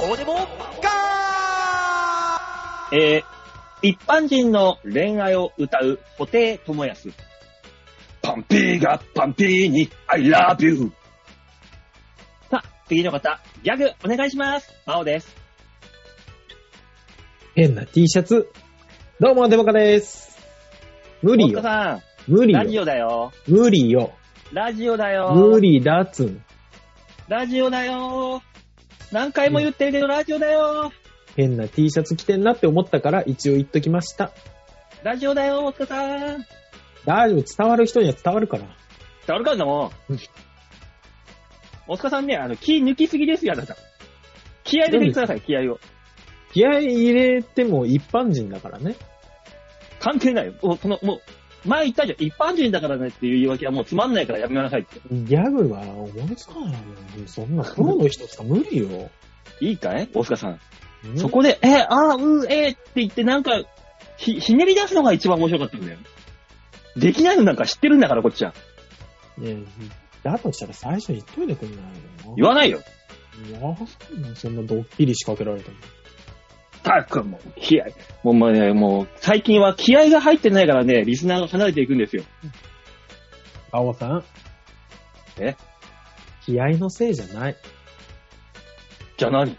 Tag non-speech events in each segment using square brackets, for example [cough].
こうでもガえー、一般人の恋愛を歌う布袋智康。パンピーがパンピーに I love you. さあ、次の方、ギャグお願いします。マオです。変な T シャツ。どうも、デモカです。無理よ。さん、無理ラジよ。オだよ。無理よ。ラジオだよ。無理だっつん。ラジオだよ。何回も言ってるけど、ラジオだよ。変な T シャツ着てんなって思ったから一応言っときました。ラジオだよ、大塚さん。大丈夫、伝わる人には伝わるから。伝わるかんだもんうん。大塚さんね、あの、気抜きすぎですよ、あなた。気合い入れてください、気合を。気合い入れても一般人だからね。関係ないよ。もう、その、もう、前言ったじゃん。一般人だからねっていう言い訳はもうつまんないからやめなさいって。ギャグは思いつかないよ。そんなプロの人しか無理よ。いいかい？大塚さん。ねそこで、え、あー、うー、えーって言ってなんか、ひ、ひねり出すのが一番面白かったんだよ。できないのなんか知ってるんだから、こっちは。ねだとしたら最初に言っといてくんないの？言わないよ。いやそんなドッキリ仕掛けられても。たくんもう、気合。もう、もうね、もう、最近は気合が入ってないからね、リスナーが離れていくんですよ。青さん。え？気合のせいじゃない。じゃあ何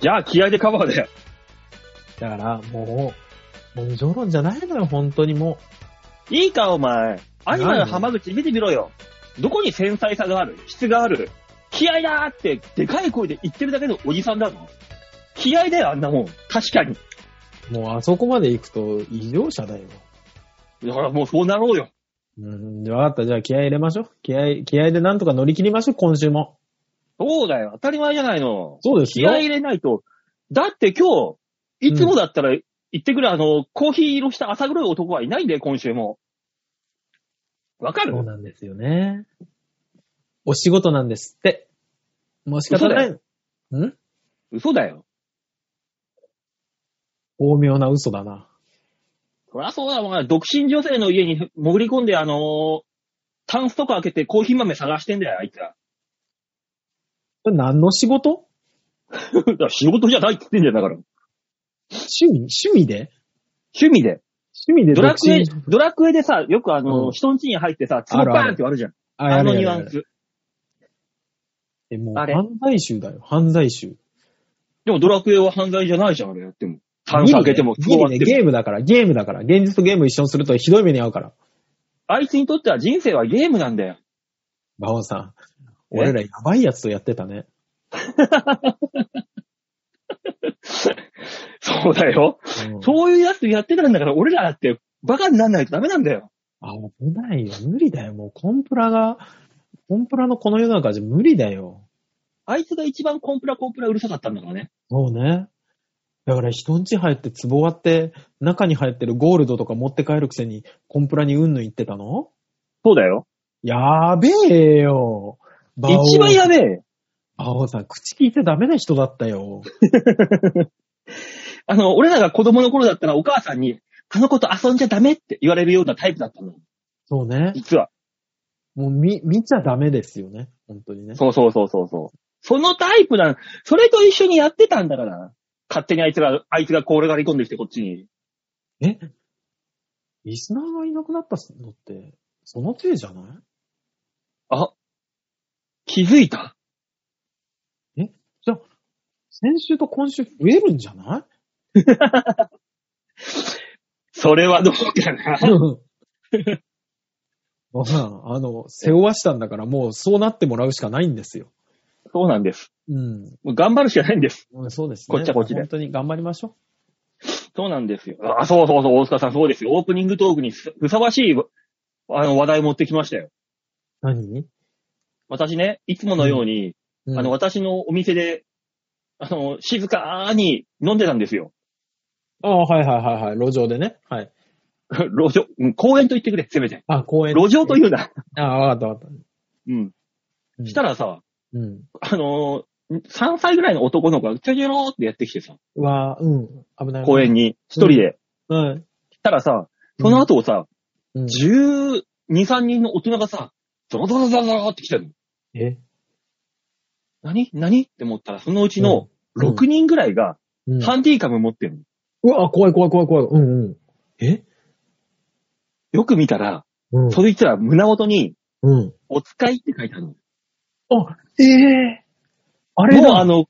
じゃあ気合でカバーだよ。だから、もう、根性論じゃないのよ、本当にもいいか、お前。アニマル浜口見てみろよ。どこに繊細さがある？質がある？気合だーって、でかい声で言ってるだけのおじさんだぞ。気合だよ、あんなもん。確かに。う。もう、あそこまで行くと異常者だよ。だからもうそうなろうよ。うん、じゃあ分かった。じゃあ気合入れましょう。気合、気合でなんとか乗り切りましょう、今週も。そうだよ。当たり前じゃないの。そうですよ気合。入れないと。だって今日、いつもだったら言ってくれ、あの、コーヒー色した朝黒い男はいないんだよ、今週も。わかる？そうなんですよね。お仕事なんですって。もう仕方ない。ん？嘘だよ。巧妙な嘘だな。そりゃそうだもん。独身女性の家に潜り込んで、あのータンスとか開けてコーヒー豆探してんだよ、あいつら。何の仕事？仕事じゃないって言ってんじゃん、だから。趣味？趣味で？趣味で。趣味でドラクエドラクエでさ、よくあのーうん人ん家に入ってさ、ツボバーンって割るじゃん。ああのニュアンス。え、もうあれ犯罪集だよ、犯罪集。でもドラクエは犯罪じゃないじゃん、あれやっても。タンス開けても、ギリねゲームだから、ゲームだから。現実とゲーム一緒にするとひどい目に遭うから。あいつにとっては人生はゲームなんだよ。バオさん。え俺らやばいやつとやってたね。[laughs] そうだよ。うんそういうやつとやってたんだから、俺らだってバカにならないとダメなんだよ。あ、危ないよ。無理だよ。もうコンプラが、コンプラのこの世の中じゃ無理だよ。あいつが一番コンプラコンプラうるさかったんだからね。そうね。だから人んち入って壺割って、中に入ってるゴールドとか持って帰るくせに、コンプラにうんぬん言ってたの？そうだよ。やーべえよ。一番やべえ。バオさん、口聞いてダメな人だったよ。[laughs] あの、俺らが子供の頃だったらお母さんに、あの子と遊んじゃダメって言われるようなタイプだったの。そうね。実は。もう見、見ちゃダメですよね。本当にね。そうそうそうそうそう。そのタイプな、それと一緒にやってたんだから。勝手にあいつが、あいつがこれがり込んできてこっちに。え？リスナーがいなくなったのって、そのせいじゃない？あ、気づいた先週と今週増えるんじゃない？[laughs] それはどうかな。もうさ、あの、背負わしたんだからもうそうなってもらうしかないんですよ。そうなんです。うん。もう頑張るしかないんです。うんそうですね。こっちはこっちで本当に頑張りましょそうなんですよ。あ、そうそうそう、大塚さんそうですよ。オープニングトークにふふさわしい、あの、話題持ってきましたよ。う。何？私ね、いつものように、うんあの、私のお店で、あの、静かに飲んでたんですよ。ああ、はいはいはいはい。路上でね。はい。[laughs] 路上、うん公園と言ってくれ、せめて。あ、公園。路上というな。ああ、わかったわかった。うん。うんしたらさ、うん。あのー、3歳ぐらいの男の子がちょちょろーってやってきてさ、うわうん。危ない。公園に一人で。はい。したらさ、その後をさ、うん、12、3人の大人がさ、ゾロゾロゾロゾロって来てるの。え？何？何？って思ったら、そのうちのうん6人ぐらいがうん。ハンディカム持ってるの。うわ、怖い怖い怖い怖い。うんうん。え？よく見たら、うん、それ言っら胸元に、うん。お使いって書いてあるの。あ、ええー、あれもうあの、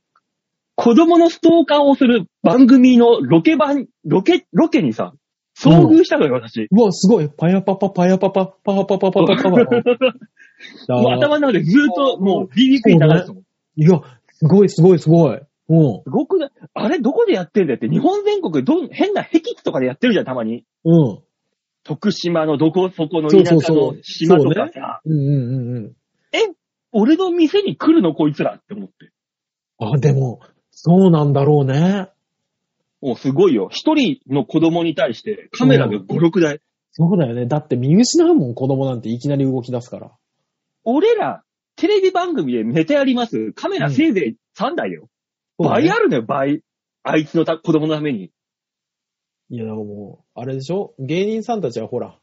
子供のストーカーをする番組のロケ版、ロケ、ロケにさ、遭遇したのよ、私。うわ、すごい。パヤパパ、パヤパパ、パヤパパパパパパ。[laughs] も頭の中でずっと、もう、ビビクに流れてた。いや、すごい、すごい、すごい。うん。すあれ、どこでやってんだよって、日本全国ど、変な壁地とかでやってるじゃん、たまに。うん。徳島のどこそこの田舎の島とかさ、うんうんうんうん。俺の店に来るのこいつらって思って。あ、でも、そうなんだろうね。もうすごいよ。一人の子供に対してカメラで5、6台。そうだよね。だって見失うもん、子供なんていきなり動き出すから。俺ら、テレビ番組でネタやります。カメラせいぜい3台よ。倍あるのよ、倍。あいつのた子供のために。いや、だからもう、あれでしょ？芸人さんたちはほら、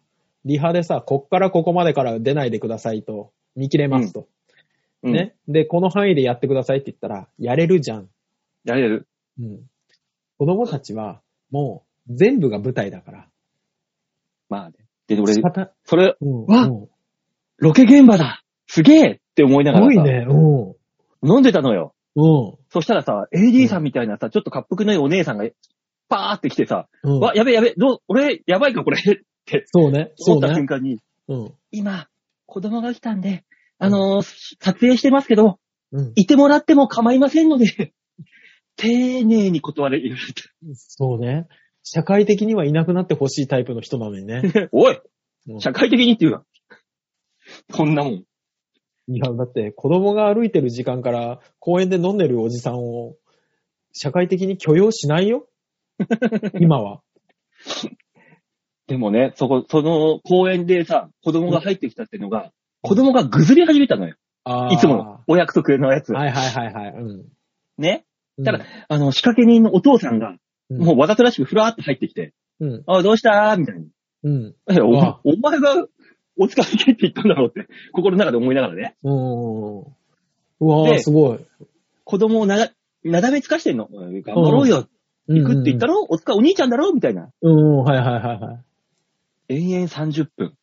リハでさ、こっからここまでから出ないでくださいと、見切れますと。うん。ね？で、この範囲でやってくださいって言ったら、やれるじゃん。やれる。うん。子供たちは、もう、全部が舞台だから。まあね。で、俺それ、うん。わうんロケ現場だすげえって思いなすがらさ、ごいね。うん。飲んでたのよ。うん。そしたらさ、AD さんみたいなさ、ちょっと滑腹のいいお姉さんが、パーって来てさ、うん。わ、やべやべ、どう、俺、やばいかこれってそうね。そうね思った瞬。間に、うん。今、子供が来たんで、あのー撮影してますけど、うん。いてもらっても構いませんので、[laughs] 丁寧に断れ、言われそうね。社会的にはいなくなってほしいタイプの人なのにね。て。[laughs] おいうん社会的にっていうな。こんなもん。いや、だって子供が歩いてる時間から公園で飲んでるおじさんを社会的に許容しないよ？[laughs] 今は。でもね、そこ、その公園でさ、子供が入ってきたっていうのが、子供がぐずり始めたのよ。あーいつものお約束のやつ。はいはいはいはい。うん。ね？うんただ、あの、仕掛け人のお父さんが、うんもうわざとらしくふらーっと入ってきて、うん。あ、どうした？ーみたいな。うん。えおあお前がお使い行けって言ったんだろうって、心の中で思いながらね。うん。うわー、ですごい。子供をなだ、なだめつかしてんの。頑張ろうよ。行くって言ったらろお使いお兄ちゃんだろ？みたいな。うん、うんはいはいはいはい。延々30分。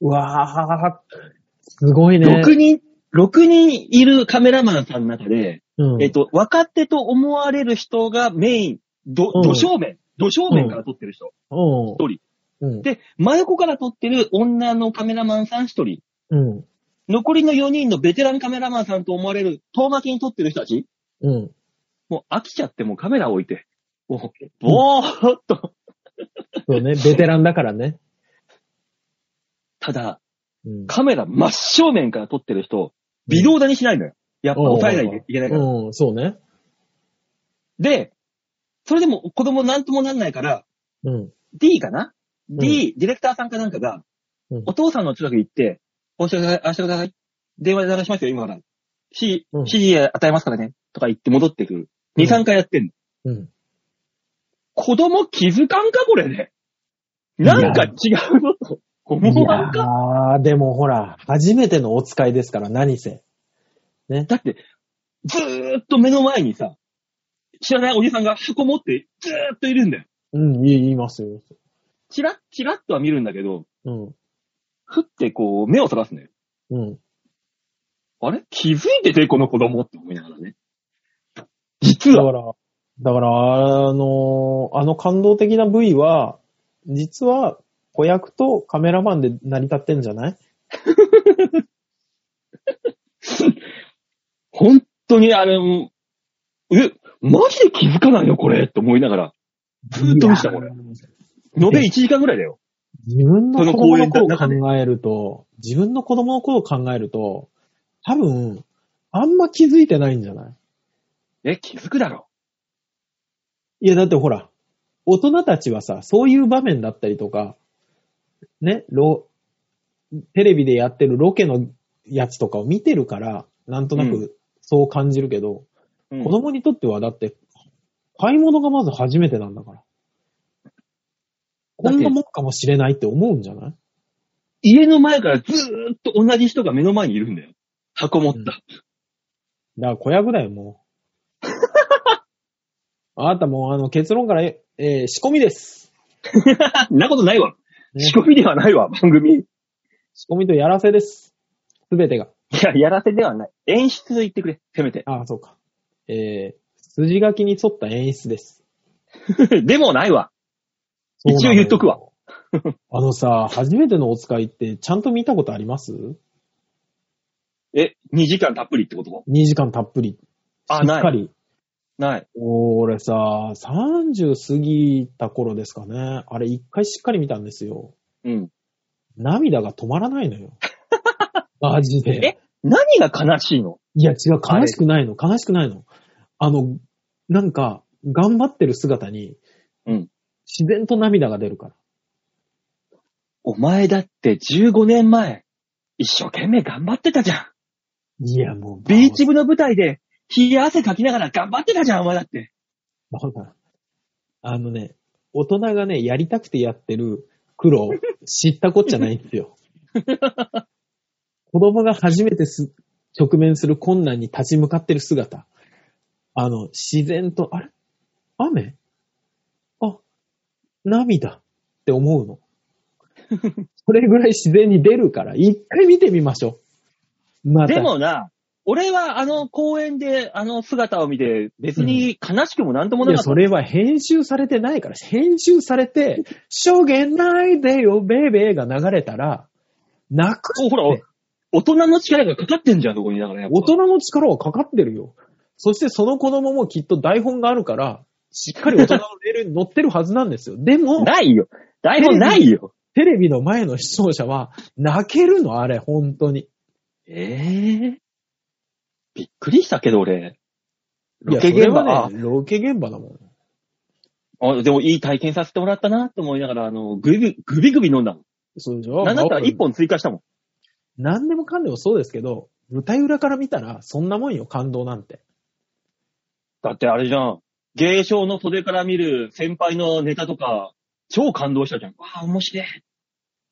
うわー、すごいね。6人、6人いるカメラマンさんの中で、うん。えっと、若手と思われる人がメイン、ど、うんど正面、ど正面から撮ってる人。うん。一人。うん。で、真横から撮ってる女のカメラマンさん一人。うん。残りの4人のベテランカメラマンさんと思われる遠巻きに撮ってる人たち。うん。もう飽きちゃってもうカメラ置いて。もう、ぼーっと。そうね、ベテランだからね。ただ、うん。カメラ真正面から撮ってる人、微動だにしないのよ。やっぱ抑えないといけないから。うん、そうね。で、それでも子供なんともなんないから、うん。D かな ?D、ディレクターさんかなんかが、うんお父さんの近く行って、こうしてください、ああしてください。電話で流しますよ、今から。指うん指示与えますからね。とか言って戻ってくる。2、うん3回やってんの。うん。子供気づかんか、これね。なんか違うのと思いわんか？やー、でもほら、初めてのお使いですから、何せ。だって、ずーっと目の前にさ、知らないおじさんが箱持ってずーっといるんだよ。うん、言い言いますよ。チラッ、チラッとは見るんだけど、うん。ふってこう、目をそらすのよ。うん。あれ？気づいてて、この子供って思いながらね。実は、だから、だから、あのあの感動的な部位は、実は、子役とカメラマンで成り立ってんじゃない？[laughs] 本当にあれ、え、マジで気づかないの？これって思いながら、ずーっと見てた、これ。延べ1時間ぐらいだよ。自分の子供の頃考えると、自分の子供の頃を考えると、多分、あんま気づいてないんじゃない？え、気づくだろ。いや、だってほら、大人たちはさ、そういう場面だったりとか、ね、ロ、テレビでやってるロケのやつとかを見てるから、なんとなうくそう感じるけど、うん子供にとってはだって、買い物がまず初めてなんだから。こんなもんかもしれないって思うんじゃない？家の前からずーっと同じ人が目の前にいるんだよ。箱持った。だから子役だよ、もう。あなたもう、あの、結論から、えー仕込みです。[laughs] んなことないわ。ね仕込みではないわ、番組。い仕込みとやらせです。すべてが。や、やらせではない。演出で言ってくれ、せめて。ああ、そうか。えー、筋書きに沿った演出です。[laughs] でもないわ。そうなのよ一応言っとくわ。[laughs] あのさ、初めてのお使いってちゃんと見たことあります？え、2時間たっぷりってこと ?2 時間たっぷり。あしっかり。ない。俺さ、30過ぎた頃ですかね。あれ一回しっかり見たんですよ。うん。涙が止まらないのよ。[laughs] マジで。え？何が悲しいの？いや、違う、悲しくないの、悲しくないの。あの、なんか、頑張ってる姿に、うん。自然と涙が出るから。お前だって15年前、一生懸命頑張ってたじゃん。いや、もう、ビーチ部の舞台で、冷や汗かきながら頑張ってたじゃん、お前だって。バカあのね、大人がね、やりたくてやってる苦労、知ったこっちゃないんですよ。[laughs] 子供が初めてす直面する困難に立ち向かってる姿。あの、自然と、あれ？雨？あ、涙？って思うの。[laughs] それぐらい自然に出るから、一回見てみましょう。また。でもな、俺はあの公園であの姿を見て、別に悲しくもなんともいや、なかった。それは編集されてないから、編集されて、しょげないでよ、ベイベーが流れたら、泣くおほら、大人の力がかかってんじゃん、そこに。だからやっぱ大人の力はかかってるよ。そしてその子供もきっと台本があるから、しっかり大人のレールに乗ってるはずなんですよ。[laughs] でも、ないよ。台本ないよ。テレビの前の視聴者は泣けるの、あれ、本当に。ええびっくりしたけど、俺。ロケ現場、はね、ロケ現場だもん。ああでもいい体験させてもらったなと思いながら、あの、グビグビグビ飲んだもん。そうでしょ？なんだったら一本追加したもん。何でもかんでもそうですけど、舞台裏から見たら、そんなもんよ、感動なんて。だってあれじゃん。芸商の袖から見る先輩のネタとか、超感動したじゃん。わあ、面白い。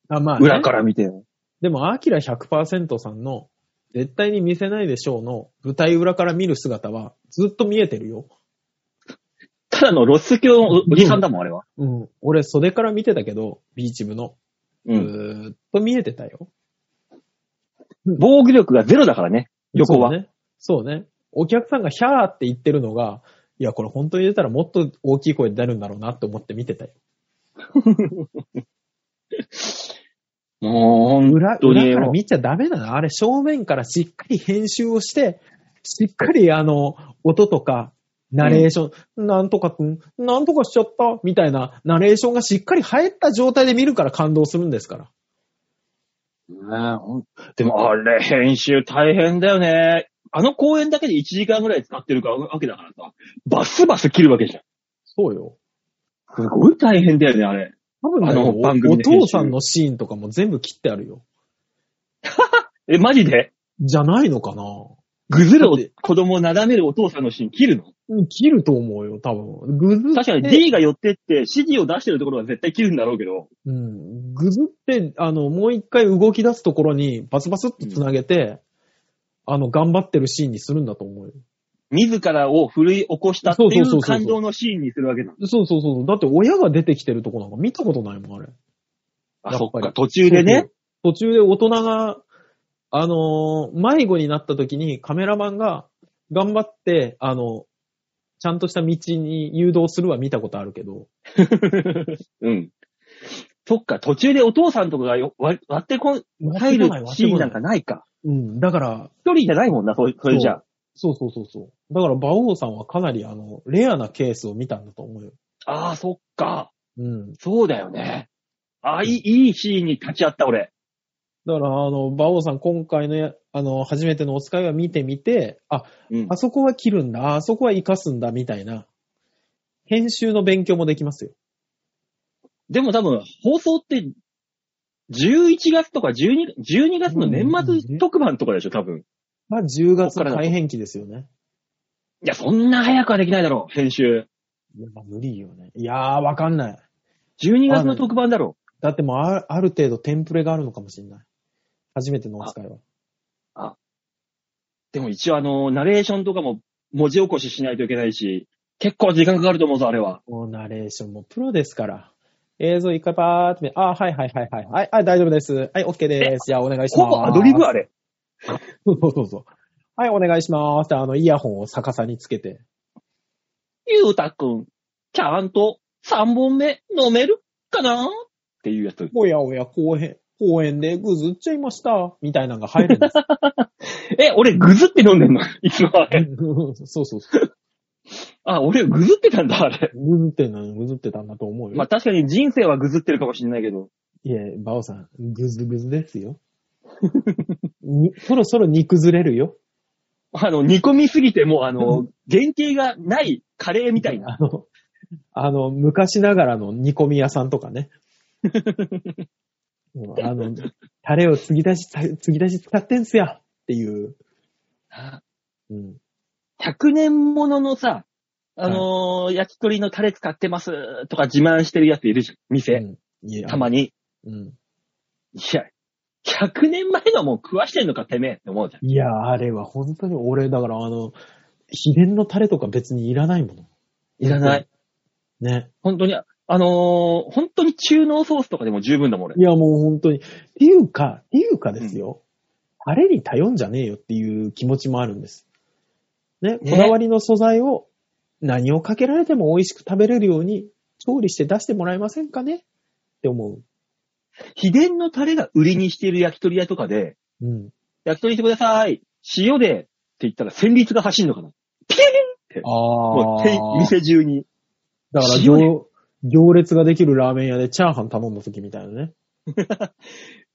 あ、まあ、ね、裏から見てよ。でも、アキラ100%さんの、絶対に見せないでしょうの舞台裏から見る姿は、ずっと見えてるよ。ただのロス教のおおじさんだもん、あれは。うん。俺、袖から見てたけど、ビーチ部の。ずうん。ーっと見えてたよ。防御力がゼロだからね。横は。そうね。そうね。お客さんがヒャーって言ってるのが、いや、これ本当に出たらもっと大きい声で出るんだろうなって思って見てたよ。[laughs] もう、裏、裏から見ちゃダメなの。あれ、正面からしっかり編集をして、しっかりあの、音とか、ナレーション、なんとかなんとかしちゃった、みたいなナレーションがしっかり入った状態で見るから感動するんですから。ねでもあれ、編集大変だよね。あの公演だけで1時間ぐらい使ってるかわけだからさ、バスバス切るわけじゃん。そうよ。すごい大変だよね、あれ。多分ねあのお番組お父さんのシーンとかも全部切ってあるよ。[laughs] え、マジで？じゃないのかな？ぐずる子供をなだめるお父さんのシーン切るの？うん切ると思うよ、多分。ぐずって。確かに D が寄ってって指示を出してるところは絶対切るんだろうけど。うん。ぐずって、あの、もう一回動き出すところにバスバスっと繋げて、あの、頑張ってるシーンにするんだと思うよ。自らを奮い起こしたっていそう感動のシーンにするわけだ。そうそうそう。だって親が出てきてるとこなんか見たことないもん、あれ。あ、やっぱりそっか、途中でね？途中で大人が、あのー迷子になった時にカメラマンが頑張って、あの、ちゃんとした道に誘導するは見たことあるけど、[laughs] うん。そっか、途中でお父さんとかがよ割割ってこん入るシーンなんかないか。うん。だから、一人じゃないもんな、そそれじゃあ。そうそうそうそう。だから、馬王さんはかなり、あの、レアなケースを見たんだと思うよ。ああ、そっか。うん。そうだよね。ああ、いい、いいシーンに立ち会った、俺。だから、あの、馬王さん、今回のや、あの、初めてのお使いは見てみて、あ、うんあ。そこは切るんだ、あそこは活かすんだ、みたいな、編集の勉強もできますよ。でも多分、放送って、11月とか12、12月の年末特番とかでしょ、多分。まあ、10月からだとの改編期ですよね。いや、そんな早くはできないだろう、編集。いや、まあ無理よね。いやー、わかんない。12月の特番だろだってもうあ、ある程度テンプレがあるのかもしれない。初めてのお使いは。でも一応あの、ナレーションとかも文字起こししないといけないし、結構時間かかると思うぞ、あれは。もうナレーションもプロですから。映像一回パーって見、あ、はいはいはいはい。はい、はい、大丈夫です。はい、OK です。じゃあお願いします。ほぼアドリブあれ。[laughs] そうそうそう。はい、お願いしますあの、イヤホンを逆さにつけて。ゆうたくん、ちゃんと3本目飲めるかな？っていうやつ。おやおや、公園、公園でぐずっちゃいました。みたいなのが入るんです。[laughs] え、俺ぐずって飲んでんの？いつもあれ。[laughs] そうそうそう。あ、俺ぐずってたんだ、あれ。ぐずってんの、ぐずってたんだと思うよ。まあ確かに人生はぐずってるかもしれないけど。いや、バオさん、ぐずぐずですよ。にそろそろ煮崩れるよ。あの、煮込みすぎてもうあの、[laughs] 原型がないカレーみたいな。あの、あの、昔ながらの煮込み屋さんとかね。[laughs] もうあの、タレを継ぎ出し、継ぎ出し使ってんすよっていう。うん。100年もののさ、あのー焼き鳥のタレ使ってますとか自慢してるやついるじゃん。店。うんいやたまに。うん。いや、100年前のもん食わしてんのかてめえって思うじゃん。いや、あれは本当に俺、だからあの、秘伝のタレとか別にいらないもの。いらない。ね。本当に、あのー本当に中濃ソースとかでも十分だもん俺い。や、もう本当に。っていうか、っていうかですよ。タレに頼んじゃねえよっていう気持ちもあるんです。ね。ねこだわりの素材を何をかけられても美味しく食べれるように調理して出してもらえませんかね？って思う。秘伝のタレが売りにしている焼き鳥屋とかで、うん。焼き鳥してください。塩でって言ったら戦慄が走んのかな。ピーンって。あもう店店中に。だから行行列ができるラーメン屋でチャーハン頼んだ時みたいなね。[laughs]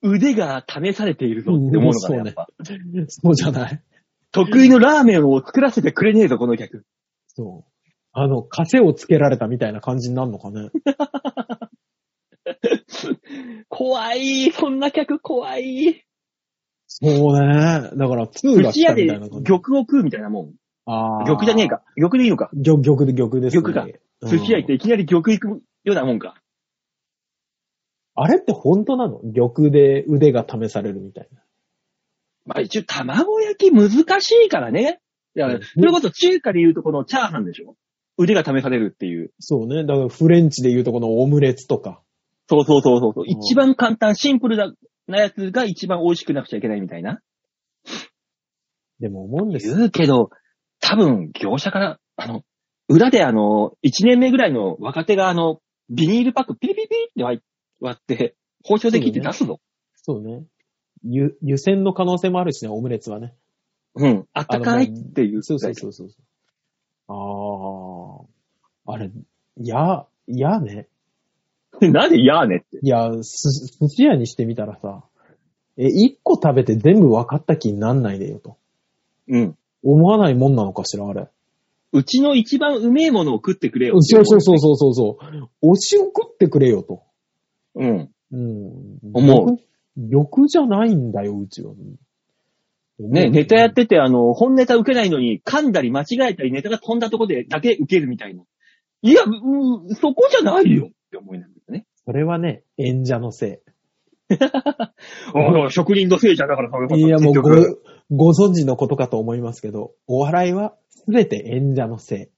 腕が試されているぞって思うのかな、うんやっぱ。そうじゃない。得意のラーメンを作らせてくれねえぞ、この客。そう。あの、枷をつけられたみたいな感じになるのかね。[laughs] [laughs] 怖い、そんな客怖い。そうね。だから、2が寿司屋でみたいな感じ。玉を食うみたいなもん。あー玉じゃねえ。か。玉でいいのか。玉、玉で玉です、ね。玉かうん寿司屋行っていきなり玉行くようなもんか。あれって本当なの？玉で腕が試されるみたいな。まあ一応卵焼き難しいからね。だからうんそれこそ中華で言うとこのチャーハンでしょ？腕が試されるっていう。そうね。だからフレンチで言うとこのオムレツとか。そうそうそうそうそう。ん一番簡単、シンプルななやつが一番美味しくなくちゃいけないみたいな。でも思うんですよ。言うけど、多分業者から、あの、裏であの、1年目ぐらいの若手があの、ビニールパックピリピリピリって割割って、包丁で切って出すぞ。そうね。湯、湯煎の可能性もあるしね、オムレツはね。うん。あったかいっていう。そうそうそうそう。ああ。あれ、や、やね。う。[laughs] なんでやーねって。いや、す、寿司屋にしてみたらさ、え、一個食べて全部分かった気になんないでよと。うん。思わないもんなのかしら、あれ。うちの一番うめえものを食ってくれよってそうそうそうそうそうそう。推しを食ってくれよと。う。うん。うん。思う欲。欲じゃないんだよ、うちは。ね、ネタやってて、あの、本ネタ受けないのに、噛んだり間違えたり、ネタが飛んだとこでだけ受けるみたいな。いや、うん、そこじゃないよって思いながらね。それはね、演者のせあ [laughs] あ、職人のせいじゃんだから、い。いや、もうごご存知のことかと思いますけど、お笑いはすべて演者のせ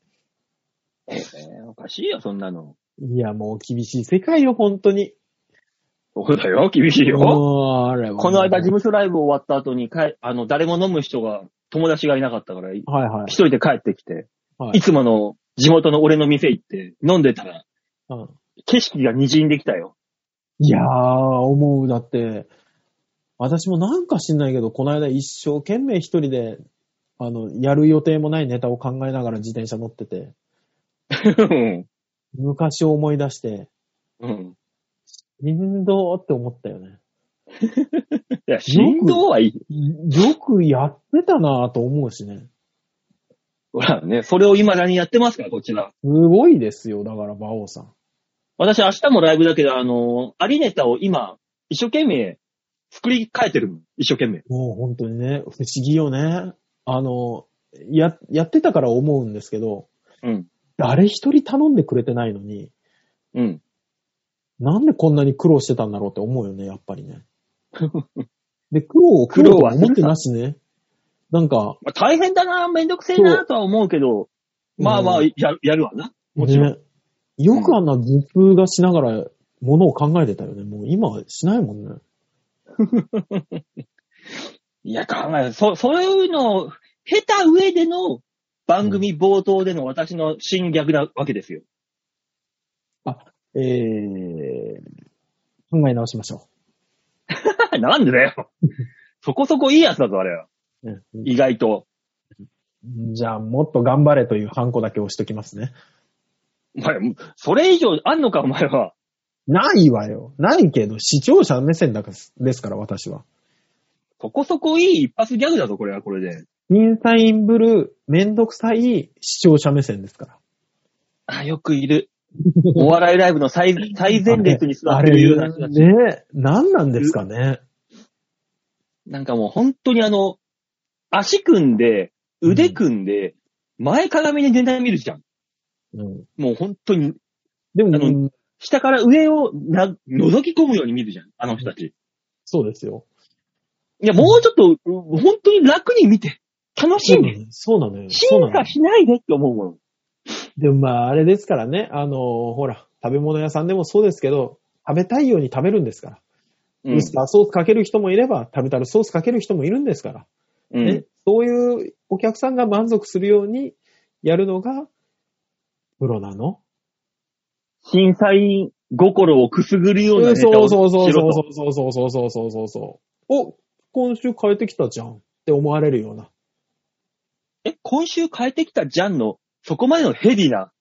えーおかしいよ、そんなの。い。いや、もう厳しい世界よ、本当に。そうだよ、厳しいよ。もうあれはこの間、事務所ライブ終わった後に、かえあの、誰も飲む人が、友達がいなかったから、一はいはい。人で帰ってきて、はいいつもの地元の俺の店行って、飲んでたら、うん景色が滲んできたよ。いやー、思う。だって、私もなんか知んないけど、この間一生懸命一人で、あの、やる予定もないネタを考えながら自転車乗ってて、うん。昔を思い出して、うん。人道って思ったよね。[laughs] いや、振動はいい。よくやってたなぁと思うしね。ほらね、それを未だにやってますから、こちら。すごいですよ、だから、馬王さん。私明日もライブだけど、あの、アリネタを今、一生懸命作り変えてるの。一生懸命。もう本当にね、不思議よね。あの、や、やってたから思うんですけど、うん。誰一人頼んでくれてないのに、うん。なんでこんなに苦労してたんだろうって思うよね、やっぱりね。[laughs] で、苦労を苦苦労は労は思ってなしね。なんか、まあ、大変だな、めんどくせえなとは思うけど、まあまあ、うんややるわな。もちろん。ね。よくあんな頭痛がしながら、ものを考えてたよね。もう今はしないもんね。[laughs] いや、考える。そ、そういうのを、経た上での番組冒頭での私の侵略なわけですよ。えー、考え直しましょ [laughs] なんでだよ。そこそこいいやつだぞ、あれは。意外と。じゃあ、もっと頑張れというハンコだけ押しときますね。お前、それ以上あんのか、お前は。ないわよ。ないけど、視聴者目線だからですから、私は。そこそこいい一発ギャグだぞ、これは、これで。審査員ブルー、めんどくさい視聴者目線ですから。あ、よくいる。お笑いライブの最 [laughs] 最前列に座あってるようれ、な人たち。ね、何なんですかね。なんかもう本当にあの、足組んで、腕組んで、前鏡でネタ見るじゃん。うん、もう本当に、でも、あの下から上をな、覗き込むように見るじゃん。あの人たち。そうですよ。いや、もうちょっと、う本当に楽に見て。楽しんで。そうなのよ。進化しないでって思うもん。でもまあ、あれですからね。あの、ほら、食べ物屋さんでもそうですけど、食べたいように食べるんですから。うんウスターソースかける人もいれば、タルタルソースかける人もいるんですから。うんね、そういうお客さんが満足するようにやるのが、プロなの？審査員心をくすぐるようなネタをそうそうそうそうしろとそうそうそうそうそうそうそう。お、今週変えてきたじゃんって思われるような。え、今週変えてきたジャンの、そこまでのヘビーな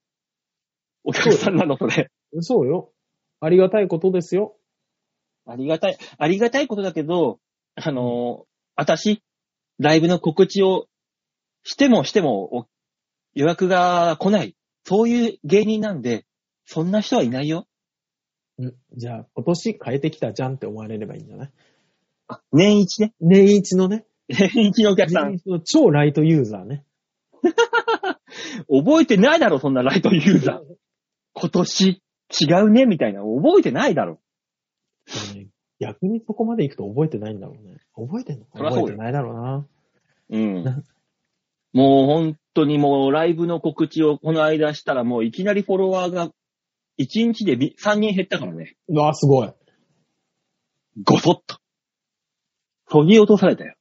お客さんなの、それ。そうよ。ありがたいことですよ。ありがたい、ありがたいことだけど、あのー私、ライブの告知をしてもしてもお予約が来ない。そういう芸人なんで、そんな人はいないよ。うんじゃあ、今年変えてきたじゃんって思われればいいんじゃない？あ年一ね。年一のね。年一のお客さん。年一の超ライトユーザーね。覚えてないだろ、そんなライトユーザー。今年違うね、みたいな。覚えてないだろ。逆にそこまで行くと覚えてないんだろうね。覚えてんの覚えてないだろうな。うんな。もう本当にもうライブの告知をこの間したらもういきなりフォロワーが1日でび3人減ったからね。うわ、すごい。ごそっと。そぎ落とされたよ。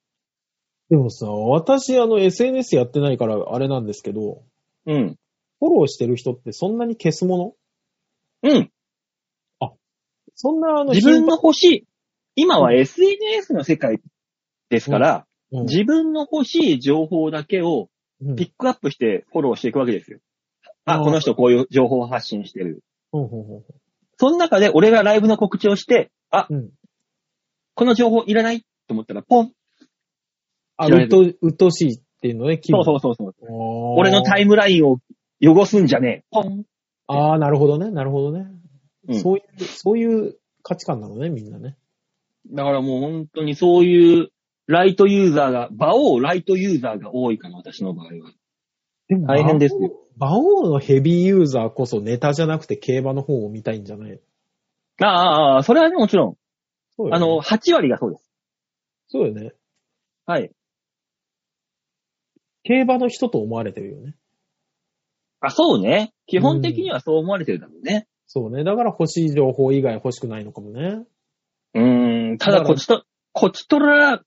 でもさ、私、あの、SNS やってないからあれなんですけど、うん。フォローしてる人ってそんなに消すもの？うん。そんな、あの、自分の欲しい。今は SNS の世界ですから、うん、自分の欲しい情報だけをうんピックアップしてフォローしていくわけですよ。あ、うんこの人こういう情報を発信してる。その中で俺がライブの告知をして、あ、うんこの情報いらないと思ったら、ポン。あ、うっと、うっとうしいっていうのね、そうそうそうそう。う俺のタイムラインを汚すんじゃねえ。ポン。ああ、なるほどね、なるほどね、うんそういう、そういう価値観なのね、みんなね。だからもう本当にそういうライトユーザーが、馬王ライトユーザーが多いかな、私の場合は。でも大変ですよ。馬王のヘビーユーザーこそネタじゃなくて競馬の方を見たいんじゃない？ああああ、それはね、もちろん。そうよねあの、8割がそうです。そうよね。はい。競馬の人と思われてるよね。あ、そうね。基本的にはそう思われてるだろうね。そうね。だから欲しい情報以外欲しくないのかもね。うーん。ただ、だからこちと、こちとら、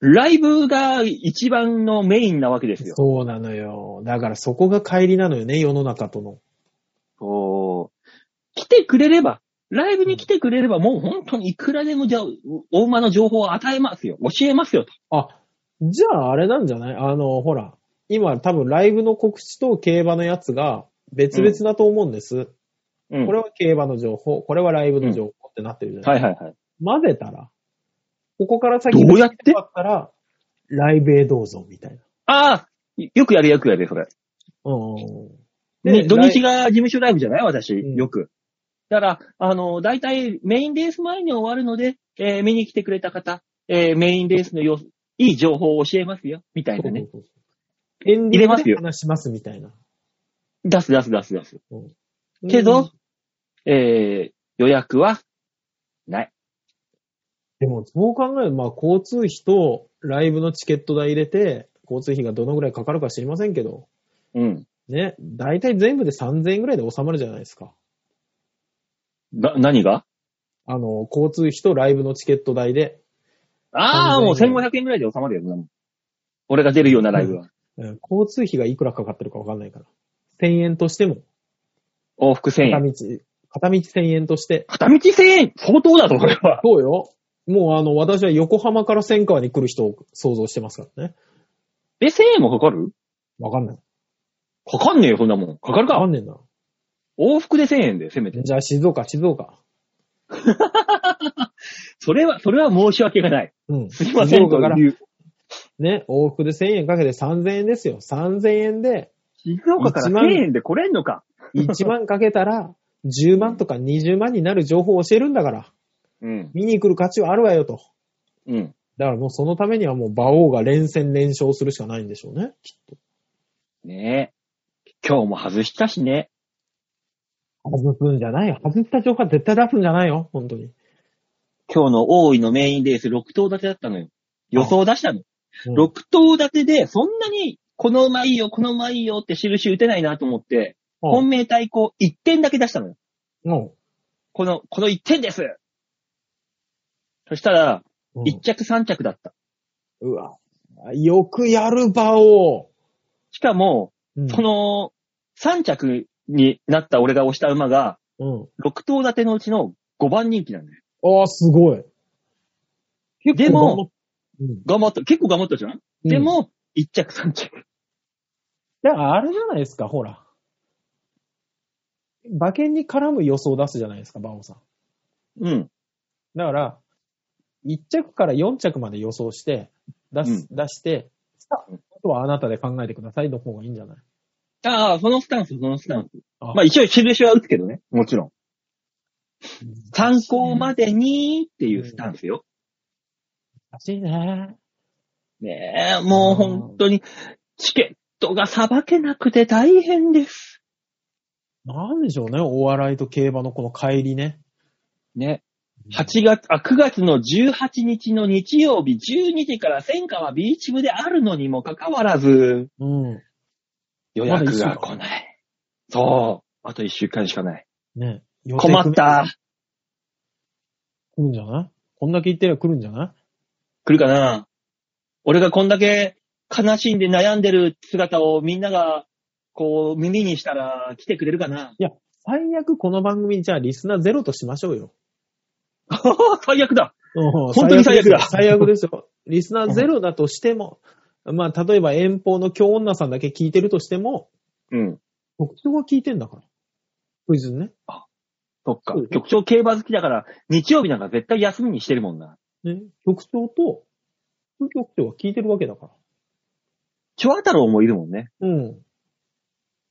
ライブが一番のメインなわけですよ。そうなのよ。だからそこが乖離なのよね、世の中との。そう。来てくれれば、ライブに来てくれれば、もう本当にいくらでもじゃあ、大馬の情報を与えますよ。教えますよと。あ、じゃああれなんじゃない？あの、ほら、今多分ライブの告知と競馬のやつが別々だと思うんです。うん。これは競馬の情報、これはライブの情報ってなってるじゃない、はいはいはい。混ぜたら、ここから先どうやって？だったら、ライブへどうぞ、みたいな。ああ、よくやるよくやる、それ。うん。で、土日が、が事務所ライブじゃない？私、んよく。だから、あの、大体メインレース前に終わるので、えー見に来てくれた方、えーメインレースの様子、いい情報を教えますよ、みたいなね。そうそうそうエンディングで入れますよ話しますみたいな。出す出す出す出す。うんけど、えー予約は、ない。でも、そう考えると、まあ、交通費とライブのチケット代入れて、交通費がどのぐらいかかるか知りませんけど、うん。ね、大体全部で3000円ぐらいで収まるじゃないですか。な、何が？あの、交通費とライブのチケット代で、ああ、3000もう1500円ぐらいで収まるよ、そんなもん俺が出るようなライブは。うん交通費がいくらかかってるかわかんないから。1000円としても、往復1000円。片道、片道1000円として。片道1000円？相当だと、これは。そうよ。もうあの、私は横浜から千川に来る人を想像してますからね。え、1000円もかかる？わかんない。かかんねえよ、そんなもん。かかるかわかんねえな。往復で1000円で、せめて。じゃあ静岡、静岡。[laughs] それは、それは申し訳がない。うん。すいません、静岡からというね、往復で1000円かけて3000円ですよ。3000円で静岡から1万1000円で来れんのか。1万かけたら10万とか20万になる情報を教えるんだから、うん。見に来る価値はあるわよと。うん。だからもうそのためにはもう馬王が連戦連勝するしかないんでしょうね。きっと。ねえ。今日も外したしね。外すんじゃないよ。外した情報は絶対出すんじゃないよ。本当に。今日の大井のメインレース6頭立てだったのよ。予想出したの。うん6頭立てで、そんなに、この馬いいよ、この馬いいよって印打てないなと思って、本命対抗1点だけ出したのよ。うん。この、この1点ですそしたら、うん1着3着だった。うわ。よくやる馬王。しかも、うんその、3着になった俺が押した馬が、うん。6頭立てのうちの5番人気なんだよ。ああ、すごい。結構でも頑張っ、うん頑張った。結構頑張ったじゃん、で、も、1着3着。だからあれじゃないですか、ほら。馬券に絡む予想を出すじゃないですか、馬王さん。うん。だから、1着から4着まで予想して、出す、出して、さあ、あとはあなたで考えてくださいの方がいいんじゃない？ああ、そのスタンス、そのスタンス。あまあ一応印は打つけどね。もちろん。参考までにっていうスタンスよ。難しいね。ねえ、もう本当に、チケットがさばけなくて大変です。なんでしょうね、お笑いと競馬のこの帰りね。ね。8月、あ、9月の18日の日曜日12時から千川ビーチ部であるのにもかかわらず、うん。予約が来ない。そう。あと1週間しかない。ね。困っ。た。来るんじゃない？こんだけ言ってりゃ来るんじゃない？来るかな俺がこんだけ悲しんで悩んでる姿をみんなが、こう、耳にしたら来てくれるかな最悪この番組じゃあリスナーゼロとしましょうよ。[laughs] 最悪だ。本本当に最悪だ最悪ですよ。リスナーゼロだとしても、まあ、例えば遠方の京女さんだけ聞いてるとしても、うん。特徴が聞いてんだから。クイズね。そっか。局長競馬好きだから、日曜日なんか絶対休みにしてるもんな。ね。局長と、副局長は聞いてるわけだから。チョア太郎もいるもんね。うん。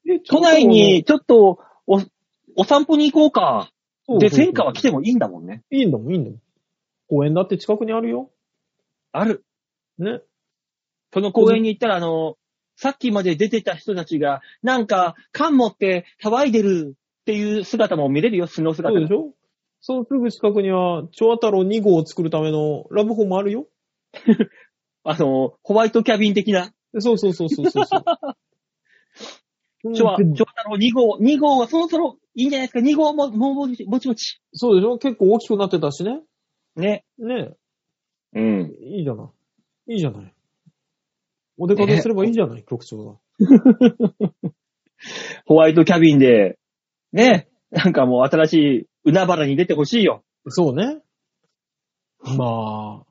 で都内に、ちょっと、お、お散歩に行こうか。で、戦火は来て。てもいいんだもんね。いいんだもん、いいんだもん。公園だって近くにあるよ。ある。ね。その公園に行ったら、あの、さっきまで出てた人たちが、なんか、缶持って騒いでるっていう姿も見れるよ、素の姿がそうでしょ？そのすぐ近くには、蝶太郎2号を作るためのラブホもあるよ。[laughs] あの、ホワイトキャビン的な。そうそうそうそうそうそう。ちょ、うんちょ、あの、2号、2号はそろそろいいんじゃないですか？2号も、もう、もちもちもち。そうでしょ？結構大きくなってたしね。ね。ねうん。いいじゃない。いいじゃない。お出かけすればいいじゃない、局長が。[laughs] ホワイトキャビンで、ね。なんかもう新しい海原に出てほしいよ。そうね。まあ、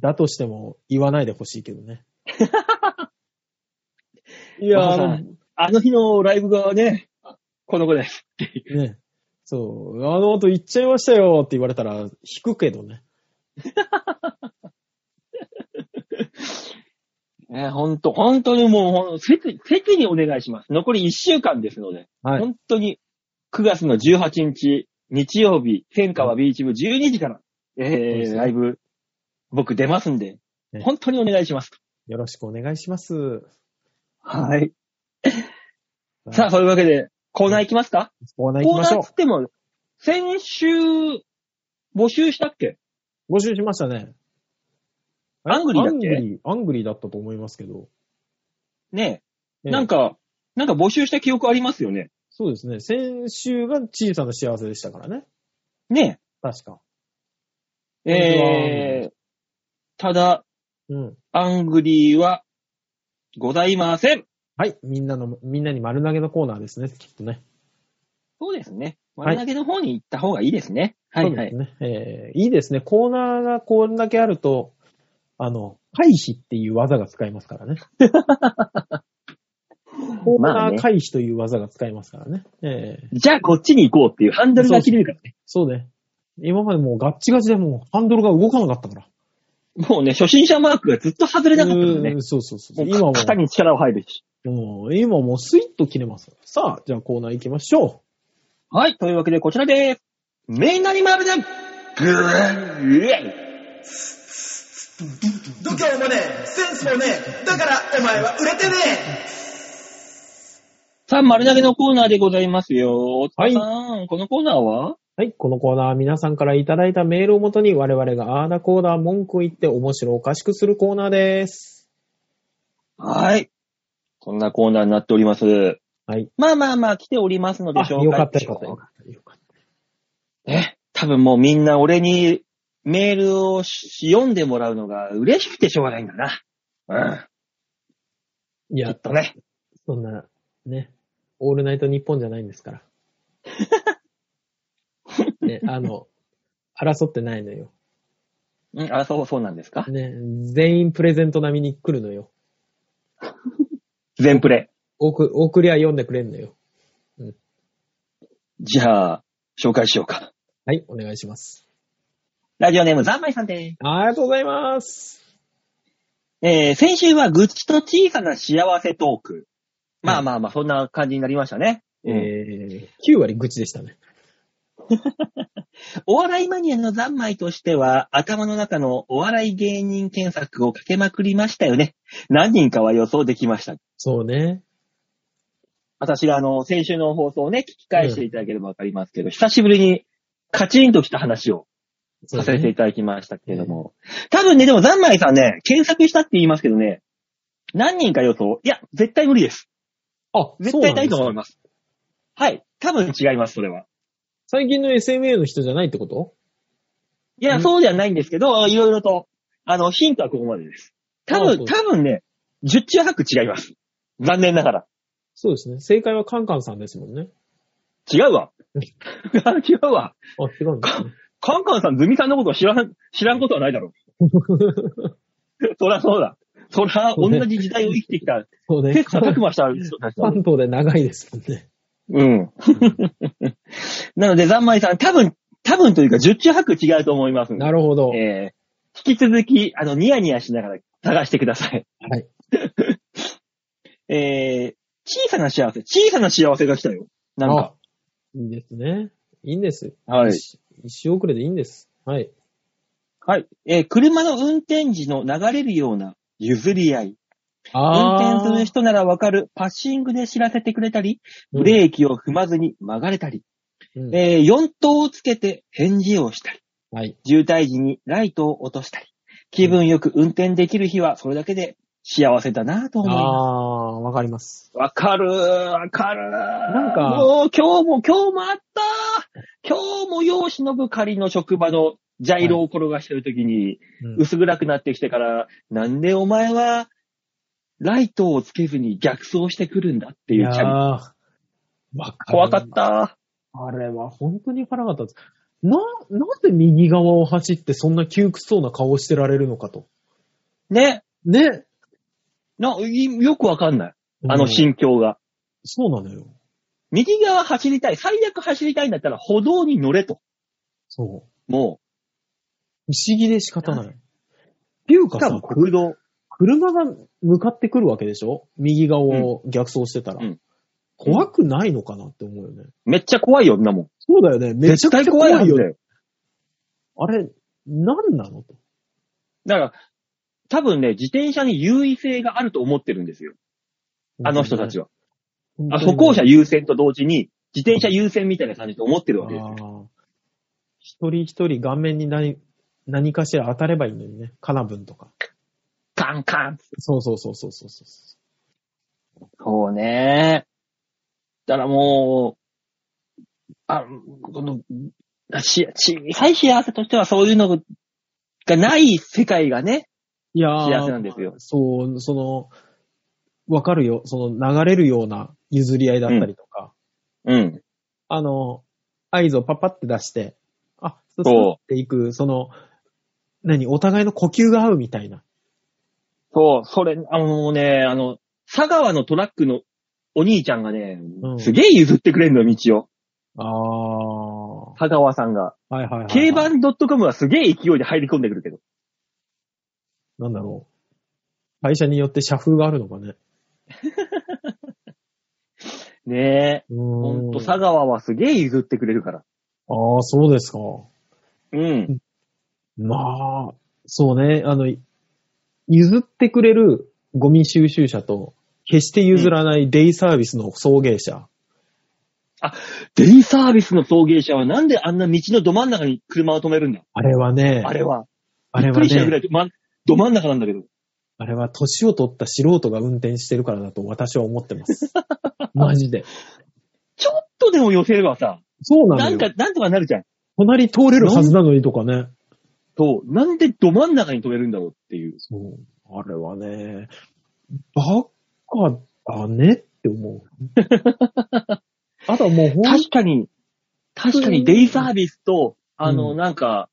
だとしても言わないでほしいけどね。[laughs] いや、あの、あの日のライブがね、この子です。ね。そう、あの後行っちゃいましたよって言われたら引くけどね。[laughs] ね、ほんと、本当にもうほん、切、切にお願いします。残り1週間ですので、はい。本当に9月の18日、日曜日、千川ビーチ部12時から、えー、ライブ、僕出ますんで、ね本当にお願いします。よろしくお願いします。はい。さあ、そういうわけで、コーナー行きますか、コーナー行コーナきましょーっつっても、先週、募集したっけ？う。募集しましたね。 angry だっけ？ angry、angry だったと思いますけど。ねええなんか、なんか募集した記憶ありますよね。そうですね。先週が小さな幸せでしたからね。ね確か。えー、ただ、うん。 angry はございません。はい。みんなの、みんなに丸投げのコーナーですね。きっとね。そうですね。はい丸投げの方に行った方がいいですね。はいはい。ね。えーいいですね。コーナーがこんだけあると、あの、回避っていう技が使えますからね。[laughs] コーナー回避という技が使えますからね。えーじゃあこっちに行こうっていうハンドルが切れるからね。そうね。今までもうガッチガチでもうハンドルが動かなかったから。もうね、初心者マークがずっと外れなかったからね。そうそうそう。も今もう肩に力を入るし。もう、今もうスイッと切れます。さあ、じゃあコーナー行きましょはい。というわけでこちらです。みんなに丸でぐーえ度胸もねえ、センスもねえ、だからお前は売れてねさあ、丸投げのコーナーでございますよ。はいこのコーナーは？う。はい。このコーナーは皆さんからいただいたメールをもとに我々があーだこーだ文句を言って面白おかしくするコーナーです。はい。こんなコーナーになっております。はい。まあまあまあ来ておりますのであ、紹介よかったよかったよかった。よかっえ、多分もうみんな俺にメールをし読んでもらうのが嬉しくてしょうがないんだな。うん。やきっ、とね。そんな、ね、オールナイトニッポンじゃないんですから。[laughs] ね、あの、争ってないのよ。うん、あ、そう、そうなんですか？ね、全員プレゼント並みに来るのよ。[laughs] 全プレ。送、送りは読んでくれんのよ。じゃあ、紹介しようか。はい、お願いします。ラジオネームザンマイさんです。ありがとうございます。えー、先週は愚痴と小さな幸せトーク。まあまあまあ、そんな感じになりましたね。えー、9割愚痴でしたね。[laughs] お笑いマニアのザンマイとしては、頭の中のお笑い芸人検索をかけまくりましたよね。何人かは予想できました。そうね。私があの、先週の放送をね、聞き返していただければわかりますけど、久しぶりにカチンときた話をさせていね。ただきましたけれども、多分ね、でもザンマイさんね、検索したって言いますけどね、何人か予想、いや、絶対無理です。あ、絶対ないと思いす。ます。はい。多分違います、それは。最近の SMA の人じゃないってこと？いや、うんそうではないんですけど、いろいろと、あの、ヒントはここまでです。多分、あそう多分ね、十中八九違います。残念ながら。そうですね。正解はカンカンさんですもんね。違うわ。[laughs] 違うわ。あ、違うんですね。カンカンさん、ズミさんのことを知らん、知らんことはないだろう。そりゃそうだ。そりゃ、同じ時代を生きてきた、そうね。切磋琢磨した人たちだ関東で長いですもんね。うん。[laughs] なので、ザンマイさん、多分、多分というか、十中八九違うと思いますなるほど。えー、引き続き、あの、ニヤニヤしながら探してください。はい。[laughs] えー、小さな幸せ、小さな幸せが来たよ。なんか。いいですね。いいんです。はい。一一周遅れでいいんです。はい。はい。えー、車の運転時の流れるような譲り合い。運あ転する人ならわかる。パッシングで知らせてくれたり、ブレーキを踏まずに曲がれたり、うん。えー、4灯をつけて返事をしたり、はい。渋滞時にライトを落としたり、気分よく運転できる日はそれだけで幸せだなと思いあます。あ、わかります。わかるわかるなんかもう今日も今日もあった今日も世を忍ぶ仮の職場のジャイロを転がしてる時に、うん。薄暗くなってきてから、なんでお前はライトをつけずに逆走してくるんだっていうチャリ。わかる怖かった。あれは本当に腹が立つ。な、なぜ右側を走ってそんな窮屈そうな顔をしてられるのかと。ね。ね。な、いよくわかんない。あのうん心境が。そうなのよ。右側走りたい。最悪走りたいんだったら歩道に乗れと。そう。も不思議で仕方ない。っていうう、かさしかも、国道。車が向かってくるわけでしょ？右側を逆走してたら。うん怖くないのかなって思うよね。めっちゃ怖いよ、んなもん。そうだよね。めちゃくちゃ絶対怖いよ怖いはずだ。よ。あれ、何なのと。だから、多分ね、自転車に優位性があると思ってるんですよ。あの人たちは。あ歩行者優先と同時に、自転車優先みたいな感じで思ってるわけですよ。一人一人顔面に何、何かしら当たればいいのにね。カナブンとか。カンカン。そうそうそうそうそうそう。そうね。だからもう、あ、この、し、小さい幸せとしてはそういうのがない世界がね、いやー幸せなんですよ。そう、その、わかるよ。その流れるような譲り合いだったりとか、うん。あの、合図をパッパって出して、あ、そうっていく、その、何、お互いの呼吸が合うみたいな。そう、それ、あのね、あの、佐川のトラックのお兄ちゃんがね、うんすげえ譲ってくれんのよ、道を。ああ。は佐川さんが。いはいはい、はい。競馬 .com はすげえ勢いで入り込んでくるけど。なんだろう。会社によって社風があるのかね。[laughs] ねえ。うほんと。佐川はすげえ譲ってくれるから。ああ、そうですか。うん。まあ、そうね。あの、譲ってくれるゴミ収集車と、決して譲らないデイサービスの送迎車。デイサービスの送迎車はなんであんな道のど真ん中に車を止めるんだ？あれはね、あれは。あれはびっくりしたぐらね、い、ま、ど真ん中なんだけど。あれは年を取った素人が運転してるからだと私は思ってます。[laughs] マジで。ちょっとでも寄せればさ、そうなのよ。なんか、なんとかなるじゃん。隣通れるはずなのにとかね。そう。なんでど真ん中に止めるんだろうっていう。そう。あれはね、バカだねって思う。[laughs] あとはもう確かに、確かにデイサービスと、あの、うんなんか、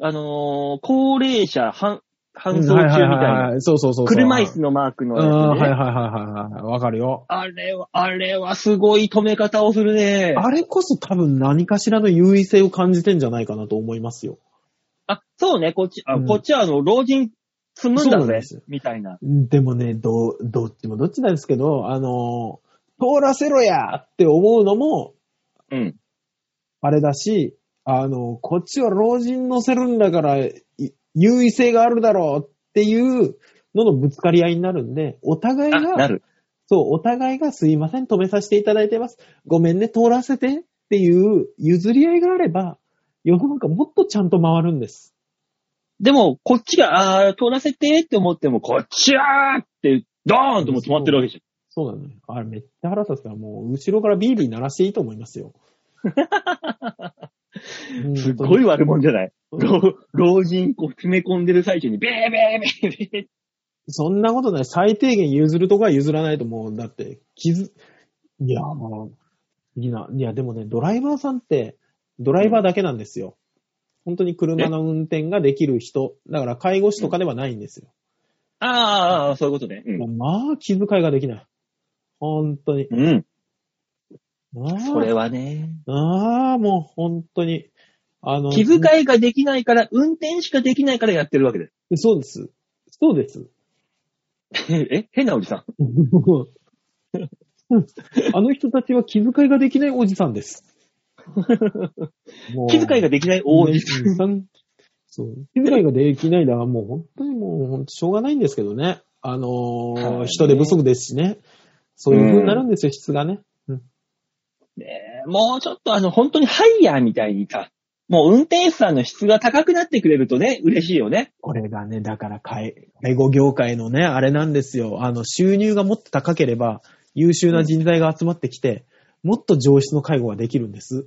あのー高齢者搬搬送中みたいな、はい。そうそうそう。車椅子のマークのねはいはいはいはい。わかるよ。あれは、あれはすごい止め方をするね。あれこそ多分何かしらの優位性を感じてんじゃないかなと思いますよ。あ、そうね、こっち、あ、うんこっちはあの、老人積むんだぜそうなんですよ、みたいな。でもね、ど、どっちもどっちなんですけど、あの、通らせろやって思うのも、うん。あれだし、あの、こっちは老人乗せるんだから、い優位性があるだろうっていうののぶつかり合いになるんで、お互いあ、なが、る。そう、お互いがすいません、止めさせていただいてます。ごめんね、通らせてっていう譲り合いがあれば、世の中もっとちゃんと回るんです。でも、こっちが、あー通らせてって思っても、こっちはーって、ドーンともう止まってるわけじそうなのよ。あれめっちゃ腹立つから、もう後ろからビービー鳴らしていいと思いますよ。[laughs] ゃん。すっごい悪もんじゃない？老老人、こう、詰め込んでる最中に、ベーベーベーベーそんなことない。最低限譲るとこは譲らないともう、だって、傷、いや、まあ、いいな。いや、でもね、ドライバーさんって、ドライバーだけなんですよ。本当に車の運転ができる人。だから介護士とかではないんですよ。ああ、そういうことね。うん。まあ、気遣いができない。本当に。うん。ああそれはね。ああ、もう本当に。あの、気遣いができないから、運転しかできないからやってるわけです。そうです。そうです。え変なおじさん？[laughs] あの人たちは気遣いができないおじさんです。[laughs] もう気遣いができない大おじさん。そう。気遣いができないだからもう本当にもうしょうがないんですけどね。あのーはい人手不足ですしね。そういう風になるんですよ、質がね。ねえもうちょっとあの、本当にハイヤーみたいにさ、もう運転手さんの質が高くなってくれるとね、嬉しいよね。これがね、だから介、介護業界のね、あれなんですよ。あの、収入がもっと高ければ、優秀な人材が集まってきて、もっと上質の介護ができるんです。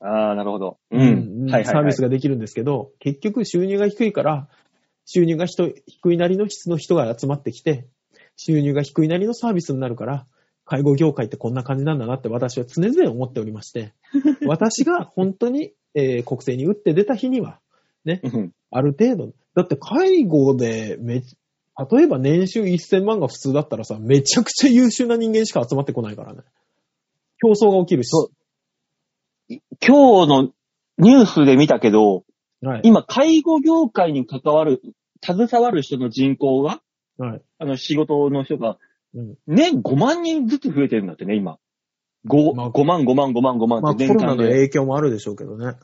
ああ、なるほど。ううんサーはい。ビスができるんですけど、結局収入が低いから、収入が人低いなりの質の人が集まってきて、収入が低いなりのサービスになるから、介護業界ってこんな感じなんだなって私は常々思っておりまして、[laughs] 私が本当に、えー国政に打って出た日には、うんある程度、だって介護でめ、例えば年収1000万が普通だったらさ、めちゃくちゃ優秀な人間しか集まってこないからね。競争が起きるし。今日のニュースで見たけど、はい。今、介護業界に関わる、携わる人の人口が、はい。あの、仕事の人が、うん年5万人ずつ増えてるんだってね、今。5、まあ5万、5万、5万、5まあ万ってコロナの年間で。影響もあるでしょうけどね。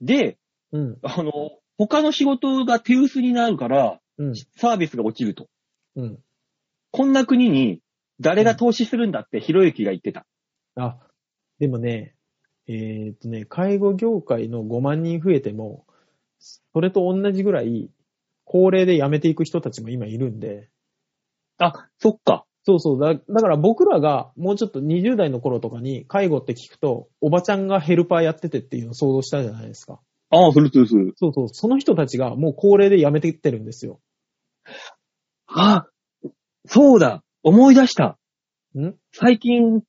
で、うん。あの、他の仕事が手薄になるから、うん。そサービスが落ちると。うん。こんな国に誰が投資するんだってひろゆきが言ってた。あ、でもね、えーっとね、介護業界の5万人増えても、それと同じぐらい、高齢で辞めていく人たちも今いるんで、あ、そっか。そうそう。だだから僕らがもうちょっと20代の頃とかに介護って聞くと、おばちゃんがヘルパーやっててっていうのを想像したじゃないですか。ああ、するするする。そうそう。その人たちがもう高齢で辞めていってるんですよ。あ、そうだ。思い出した。ん？最近、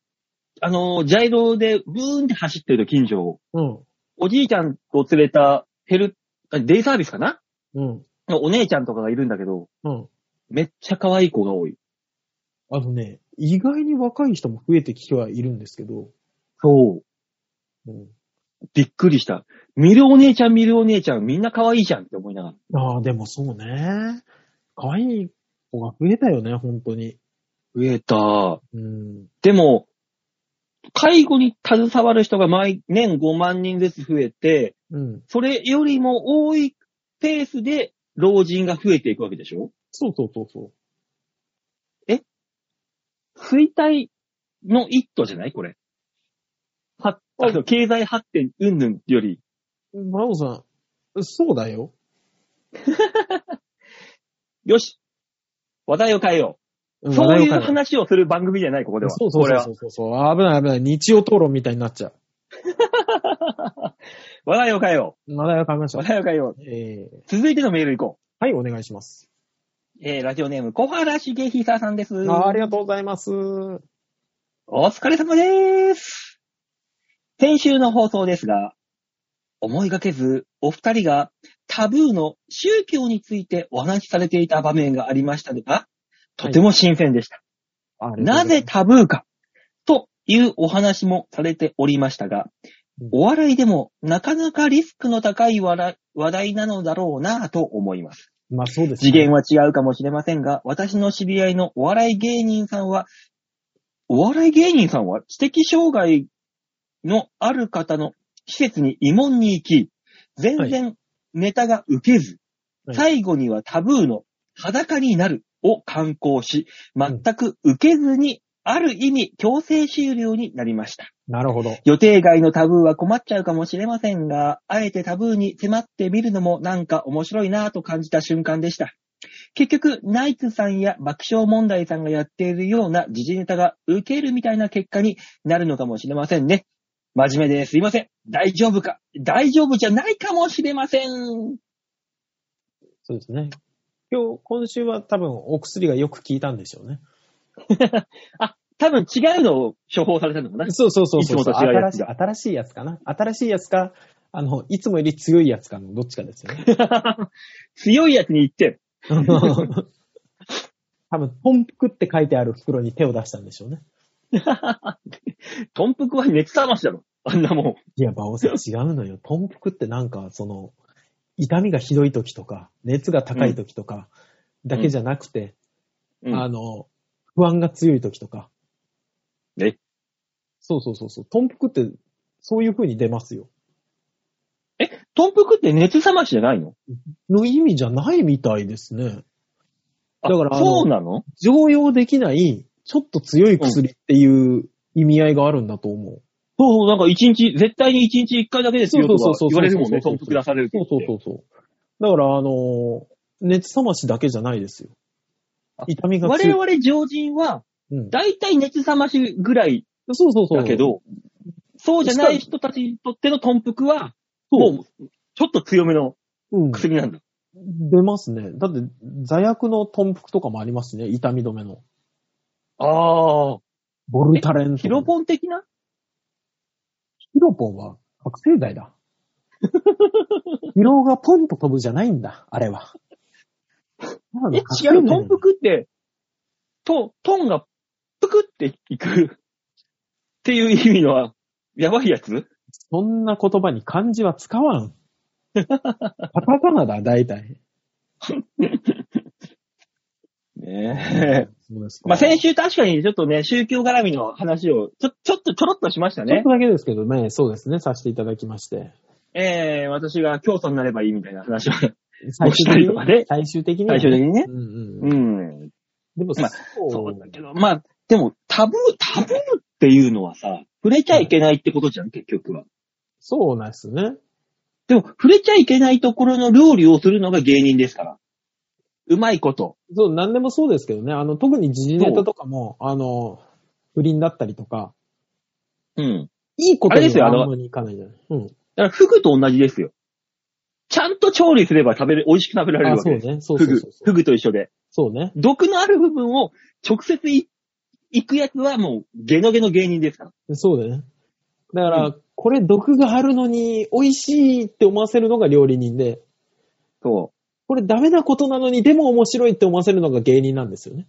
あの、ジャイロでブーンって走ってる近所を、うん。おじいちゃんと連れたヘル、あデイサービスかな？うん。のお姉ちゃんとかがいるんだけど、うん。めっちゃ可愛い子が多い。あのね、意外に若い人も増えてきてはいるんですけど、そう。うん、びっくりした。見るお姉ちゃん見るお姉ちゃんみんな可愛いじゃんって思いながら。ああ、でもそうね。可愛い子が増えたよね、本当に。増えた。うん。でも、介護に携わる人が毎年5万人ずつ増えて、うん。それよりも多いペースで老人が増えていくわけでしょ？そうそうそうそ衰退の一途じゃない？これ。は、あの、経済発展云々より。う。バオさん、そうだよ。[laughs] よし話題を変えよう。んそういう話題をする番組じゃない、ここでは。そうそうそうそうそう。危ない危ない。日曜討論みたいになっちゃう。[laughs] 話題を変えよ話題を変えましう。ょう。話題を変えよう。えー、続いてのメール行こはい、お願いします。う。えー、ラジオネーム、小原茂久さんです。あありがとうございます。お疲れ様です。先週の放送ですが、思いがけず、お二人がタブーの宗教についてお話しされていた場面がありましたが、とても新鮮でした。あなぜタブーかというお話もされておりましたがうん、お笑いでもなかなかリスクの高い話話題なのだろうなぁと思います。まあそうです、次元は違うかもしれませんが、私の知り合いのお笑い芸人さんは、お笑い芸人さんは知的障害のある方の施設に慰問に行き、全然ネタが受けず、はい。最後にはタブーの裸になるを観光し、全く受けずに、ある意味強制終了になりました。なるほど。予定外のタブーは困っちゃうかもしれませんが、あえてタブーに迫ってみるのもなんか面白いなぁと感じた瞬間でした。結局、ナイツさんや爆笑問題さんがやっているような時事ネタが受けるみたいな結果になるのかもしれませんね。真面目ですいません。大丈夫か？大丈夫じゃないかもしれません。そうですね。今日、今週は多分お薬がよく効いたんでしょうね。[laughs] 多分違うのを処方されたのかなそうそうそうそう新しい。新しいやつかな。新しいやつか、あの、いつもより強いやつかのどっちかですよね。[laughs] 強いやつに行って、[laughs] 多分、ポンプクって書いてある袋に手を出したんでしょうね。トンプクは熱冷ましだろ。あんなもん。いや、バオさん違うのよ。ポンプクってなんか、その、痛みがひどい時とか、熱が高い時とか、だけじゃなくて、うんあの、不安が強い時とか。え？そうそうそうそう。トンプクって、そういう風に出ますよ。トンプクって熱冷ましじゃないの？の意味じゃないみたいですね。あだからそうなの？常用できない、ちょっと強い薬っていう意味合いがあるんだと思う。そうそう、なんか一日、絶対に一日一回だけですよとか言われるもんね、トンプク出されるとそうそうそうそう。だから、あのー熱冷ましだけじゃないですよあ。痛みが我強い。々常人は、うん、だいたい熱冷ましぐらいそうそうそう。だけど、そうじゃない人たちにとってのトンプクは、もう、ちょっと強めのうん、薬なんだ。出ますね。だって、座薬のトンプクとかもありますしね。痛み止めの。ああ。ボルタレン。ヒロポン的な？ヒロポンは覚醒剤だ。[laughs] 疲労がポンと飛ぶじゃないんだ、あれは。え、違う、トンプクって、と、トンがプクっていくっていう意味のは、やばいやつ？そんな言葉に漢字は使わん。[laughs] カタカナだ、大体。[laughs] ねえ。[laughs] そうですかまあ、先週確かにちょっとね、宗教絡みの話を、ちょ、ちょっとちょろっとしましたねちょっと。だけですけどね、そうですね、させていただきまして。ええ私が教祖になればいいみたいな話を、最終 [laughs] したりとかね最終的には最終的にね。うんうんううん。ん。でも、まあそうそうだけど、まあ、でも、タブー、タブーっていうのはさ、触れちゃいけないってことじゃん、結局は。そうなんですね。でも、触れちゃいけないところの料理をするのが芸人ですから。うまいこと。そう、なんでもそうですけどね。あの、特に時事ネタとかも、あの、不倫だったりとか、うん。いいことですよあのはあんまりいかないじゃない。うん。だから、フグと同じですよ。ちゃんと調理すれば食べれ、美味しく食べられるあ、わけです。そうね。そうフグそうそう。そう。フグと一緒で。そうね。毒のある部分を直接い行くやつはもう、ゲノゲの芸人ですから。そうだよね。だから、うこれ毒があるのに美味しいって思わせるのが料理人で、そこれダメなことなのにでも面白いって思わせるのが芸人なんですよね。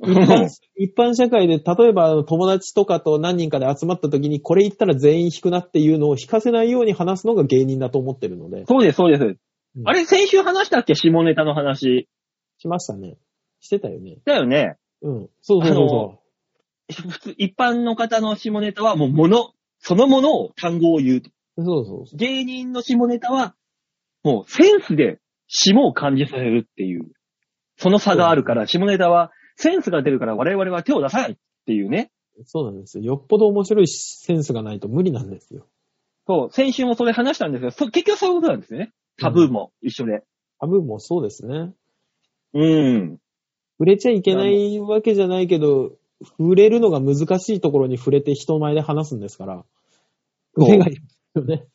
う。一般一般社会で、例えば友達とかと何人かで集まった時に、これ言ったら全員引くなっていうのを引かせないように話すのが芸人だと思ってるので。そうです、そうです。うんあれ、先週話したっけ？下ネタの話。しましたね。してたよね。だよね。うん。そうそうそうそ普通、一般の方の下ネタはもう物、そのものを単語を言うと。う。そうそうそう。芸人の下ネタは、もうセンスで下を感じさせるっていう。その差があるから、下ネタはセンスが出るから我々は手を出さないっていうね。そうなんですよ。よっぽど面白いセンスがないと無理なんですよ。そう、先週もそれ話したんですけど、そ結局そういうことなんですよね。タブーも一緒で。ハブもそうですね。うん。触れちゃいけないわけじゃないけど、触れるのが難しいところに触れて人前で話すんですから。そうよね。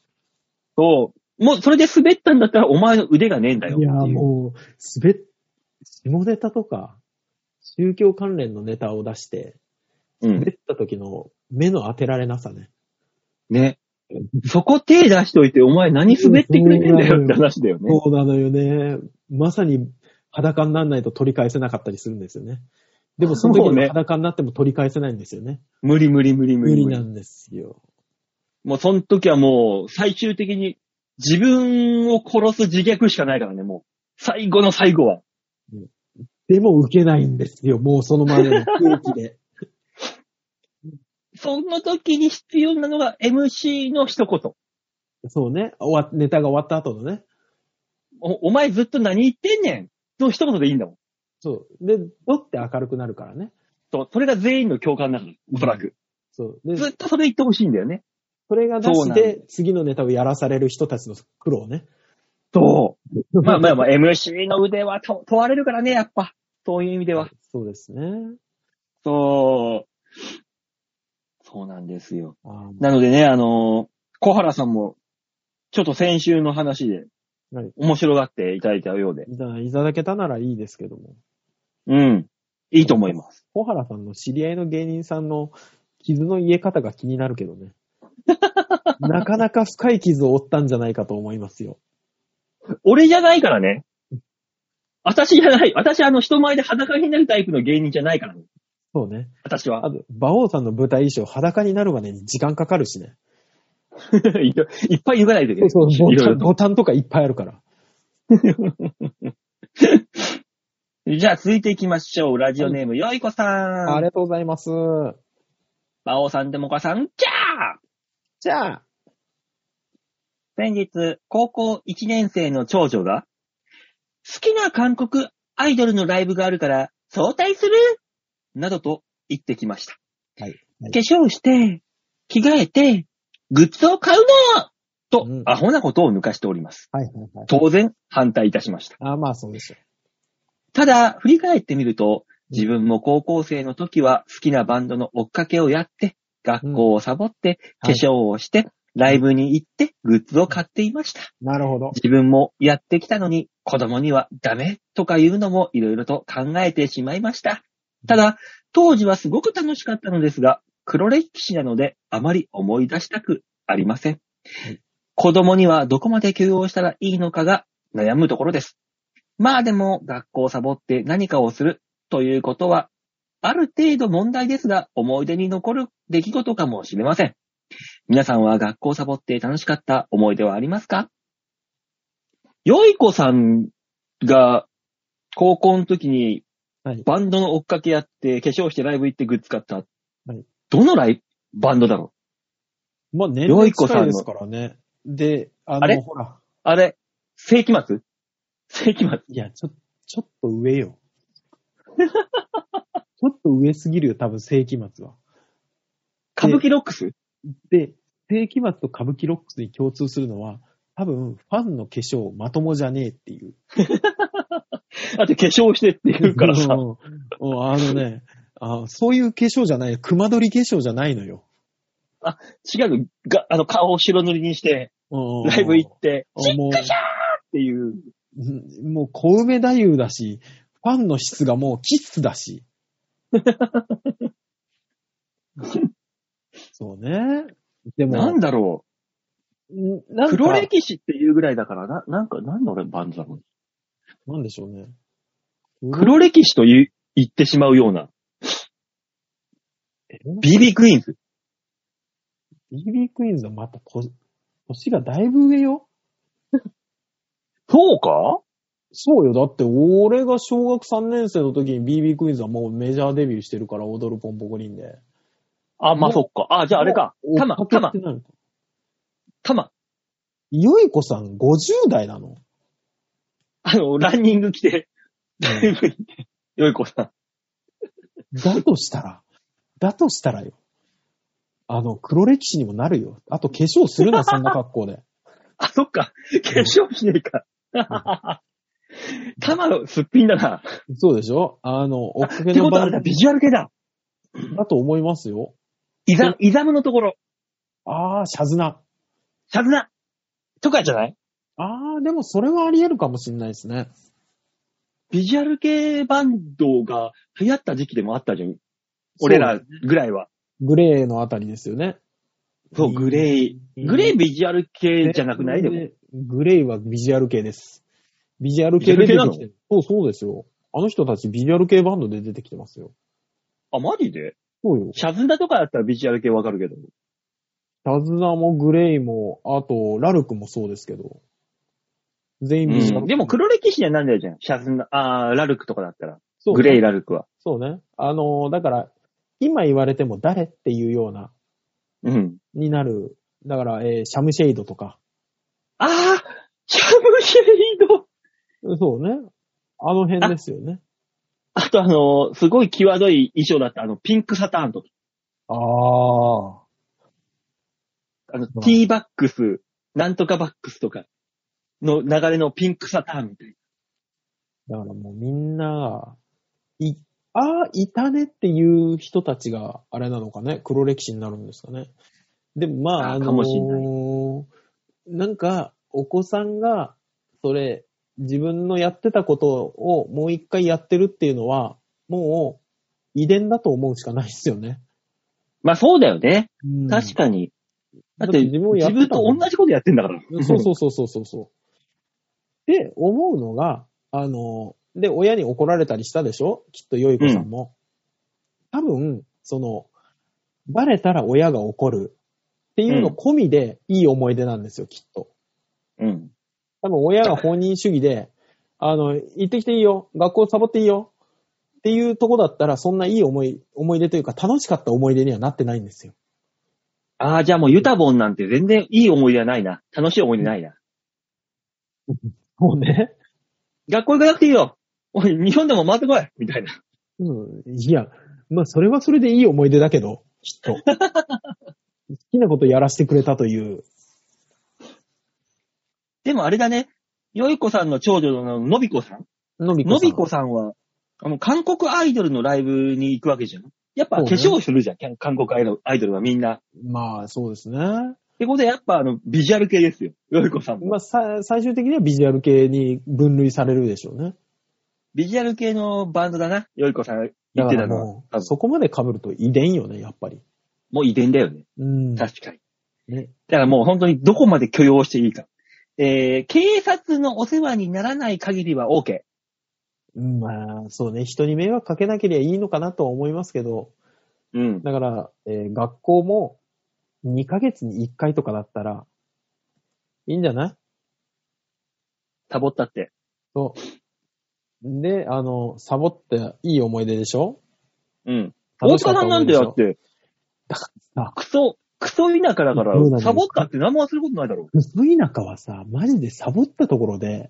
そう。もう、それで滑ったんだったら、お前の腕がねえんだよいや。もう、滑っ、下ネタとか、宗教関連のネタを出して、うん。滑った時の目の当てられなさね。ね。そこ手出しといて、お前何滑ってくれてんだよって話だよね。そうなのよね。まさに裸にならないと取り返せなかったりするんですよね。でもその時に裸になっても取り返せないんですよね。無理無理無理無理無理。無理なんですよ。もうその時はもう、最終的に自分を殺す自虐しかないからね、もう。最後の最後は。でも受けないんですよ。もうそのままの空気で。[laughs] その時に必要なのが MC の一言。そうね。終わネタが終わった後のね。お、お前ずっと何言ってんねんの一言でいいんだもん。そう。で、どって明るくなるからね。そう、それが全員の共感なの。おそらく。そう。で、ずっとそれ言ってほしいんだよね。それがなしで、次のネタをやらされる人たちの苦労ね。そう。まあまあまあ、[laughs] MC の腕はと問われるからね、やっぱ。そういう意味では。そうですね。そう。そうなんですよ。なのでね、あのー小原さんも、ちょっと先週の話ではい、面白がっていただいたようで。いたいただけたならいいですけども。うん。いいと思います。小原さんの知り合いの芸人さんの傷の癒え方が気になるけどね。なかなか深い傷を負ったんじゃないかと思いますよ。俺じゃないからね。私じゃない。私あの人前で裸になるタイプの芸人じゃないからね。そうね。私はあ。と、馬王さんの舞台衣装裸になるまでに時間かかるしね。[laughs] いっぱい脱がないといけそうない。そう、ボタン、ボタンとかいっぱいあるから。と [laughs] じゃあ続いていきましょう。ラジオネーム、よいこさん。ありがとうございます。馬王さん、でもかさん、じゃあじゃあ、先日、高校1年生の長女が、好きな韓国アイドルのライブがあるから、早退する？などと言ってきました。はいはい化粧して、着替えて、グッズを買うの？と、うんアホなことを抜かしております。はいはいはい。当然、反対いたしました。あ、まあそうですよ。ただ、振り返ってみると、自分も高校生の時は好きなバンドの追っかけをやって、学校をサボって、はい化粧をして、ライブに行って、グッズを買っていました。なるほど。自分もやってきたのに、子供にはダメとか言うのもいろいろと考えてしまいました。ただ、当時はすごく楽しかったのですが、黒歴史なのであまり思い出したくありません。い子供にはどこまで許容したらいいのかが悩むところです。まあでも、学校をサボって何かをするということは、ある程度問題ですが、思い出に残る出来事かもしれません。皆さんは学校をサボって楽しかった思い出はありますか？よいこさんが高校の時にはい。バンドの追っかけやって、化粧してライブ行ってグッズ買った。はいどのライバンドだろう？まあ年齢近いですからね。で、あの、あれ？ほら。あれ？世紀末？世紀末？いや、ちょ、ちょっと上よ。[laughs] ちょっと上すぎるよ、多分世紀末は。歌舞伎ロックス？で、世紀末と歌舞伎ロックスに共通するのは、多分、ファンの化粧まともじゃねえっていう。[laughs] だって化粧してって言うからさ。うんうんあのねあ、そういう化粧じゃない、熊取り化粧じゃないのよ。違うの、が、あの、顔を白塗りにして、うんライブ行って、シックシャーっていう。もう小梅太夫だし、ファンの質がもうキッズだし。[laughs] そうね。でも、なんだろう。んなんか黒歴史っていうぐらいだから、な、なんか、なんで俺バンドだろう。なんでしょうね。黒歴史と言う言ってしまうような。BB クイーンズ。BB クイーンズはまた年、年がだいぶ上よ。そうか？そうよ。だって、俺が小学3年生の時に BB クイーンズはもうメジャーデビューしてるから、踊るポンポコリンで。あ、まあ、そっか。あ、じゃああれか。たま、たま、たたま。よいこさん50代なの？あの、ランニング着て、ライブ行って、[laughs] よいこさん。だとしたら、だとしたらよ。あの、黒歴史にもなるよ。あと化粧するな、[laughs] そんな格好で。あ、そっか。化粧しねえか。たまのすっぴんだな。そうでしょ？あの、追っかけっての場ことはあれだ、ビジュアル系だ。だと思いますよ。イザ、イザムのところ。あー、シャズナ。シャズナ。とかじゃない？あー、でもそれはあり得るかもしれないですね。ビジュアル系バンドが流行った時期でもあったじゃん。俺らぐらいは。グレーのあたりですよね。そう、グレイ。グレイビジュアル系じゃなくない？でも。グレイはビジュアル系です。ビジュアル系で出てきてる。そうそうですよ。あの人たちビジュアル系バンドで出てきてますよ。あ、マジで？そうよ。シャズナとかだったらビジュアル系わかるけど。タズナもグレイも、あと、ラルクもそうですけど。全員ビジュアル、でも黒歴史にはなんだよじゃん。シャズナ、あーラルクとかだったら。そうグレイ、ラルクは。そうね。あのーだから、今言われても誰っていうような、うん。になる。だから、えーシャムシェイドとか。あーシャムシェイドそうね。あの辺ですよね。あとあの、すごい際どい衣装だったあの、ピンクサターンとか。ああ。あの、うんティーバックス、なんとかバックスとかの流れのピンクサターンみたいだからもうみんな、い、ああ、いたねっていう人たちがあれなのかね、黒歴史になるんですかね？でもまあ、あのーあかもしんないなんか、お子さんが、それ、自分のやってたことをもう一回やってるっていうのは、もう、遺伝だと思うしかないですよね。まあそうだよね。うん確かに。だって、自分もや自分ってたもんと同じことやってんだから。そうそうそうそうそうそう。で、思うのが、あの、で、親に怒られたりしたでしょ？きっとよいこさんも。多分、その、バレたら親が怒るっていうの込みでいい思い出なんですよ、きっと。うん。多分親が本人主義で、あの、行ってきていいよ、学校サボっていいよっていうとこだったら、そんないい思い、思い出というか楽しかった思い出にはなってないんですよ。ああ、じゃあもうユタボンなんて全然いい思い出はないな。楽しい思い出ないな。もうね。学校行かなくていいよ。おい、日本でも回ってこいみたいな。うん。いや、まあ、それはそれでいい思い出だけど、きっと。[laughs] 好きなことやらせてくれたという。でもあれだね。よいこさんの長女ののびこさんのびこさん。のびこさんは、あの、韓国アイドルのライブに行くわけじゃん。やっぱ化粧するじゃん、韓国アイドルアイドルはみんな。っまあ、そうですね。てことでやっぱあの、ビジュアル系ですよ。よいこさんも。まあ、さ、最終的にはビジュアル系に分類されるでしょうね。ビジュアル系のバンドだな。よいこさん言だってたのは。そこまで被ると遺伝よね、やっぱり。もう遺伝だよね。うん。確かに。ね。だからもう本当にどこまで許容していいか。えー、警察のお世話にならない限りは OK。うんまあ、そうね。人に迷惑かけなければいいのかなとは思いますけど、うん。だから、えー学校も2ヶ月に1回とかだったら、いいんじゃない？サボったって。そう。で、あの、サボっていい思い出でしょ？うん。大楽しかった塚さんなんてだって、だからさ、クソ、クソ田舎だからサボったって何もすることないだろう。薄田舎はさ、マジでサボったところで、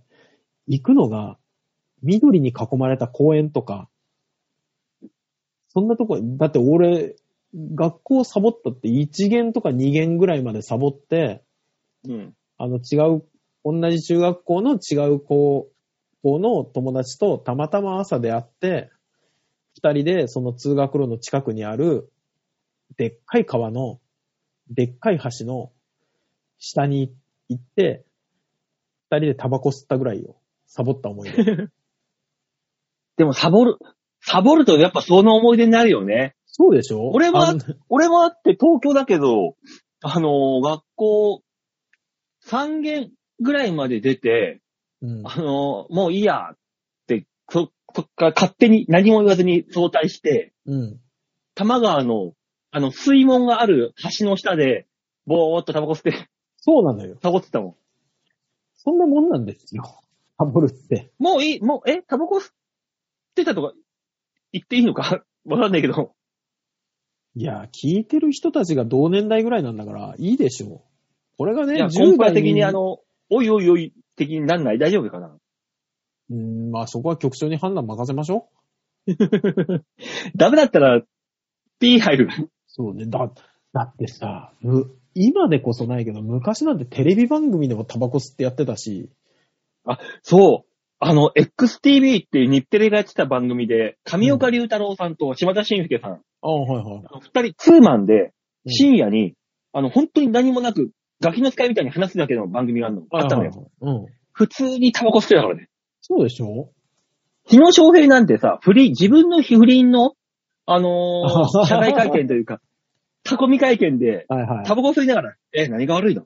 行くのが、緑に囲まれた公園とか、そんなとこ、だって俺、学校サボったって1限とか2限ぐらいまでサボって、うん。あの違う、同じ中学校の違う子校の友達とたまたま朝で会って、二人でその通学路の近くにある、でっかい川の、でっかい橋の下に行って、二人でタバコ吸ったぐらいよ。サボった思い出。[laughs] でもサボる、サボるとやっぱその思い出になるよね。そうでしょ？俺は俺もあって東京だけど、あのー学校、3限ぐらいまで出て、うん。あのーもういいやって、そ、そっから勝手に何も言わずに早退して、うん。多摩川の、あの、水門がある橋の下で、ぼーっとタバコ吸って、そうなのよ。サボってたもん。そんなもんなんですよ。サボるって。もういい、もう、え、タバコ吸ってたとか言っていいのか？[laughs] わかんないけど。いや、聞いてる人たちが同年代ぐらいなんだから、いいでしょう。これがね、いや、10今回代的にあ、の、おいおいおい的になんない大丈夫かな？うん、まあそこは局長に判断任せましょ [laughs] ダメだったら、P 入る。う。そうね。だ、だってさ、む今でこそないけど、昔なんてテレビ番組でもタバコ吸ってやってたし、そう。あの、XTV っていう日テレがやってた番組で、上岡龍太郎さんと島田紳介さん、ああ、はいはい。あの二人、ツーマンで、うん深夜に、あの、本当に何もなく、ガキの使いみたいに話すだけの番組があるの。あったのよ。うん。普通にタバコ吸ってたからね。そうでしょ？日野翔平なんてさ、不倫、自分の不倫の、あのー、[laughs] 社外会見というか、囲み会見で、はいはい。タバコ吸いながら、え、何が悪いの？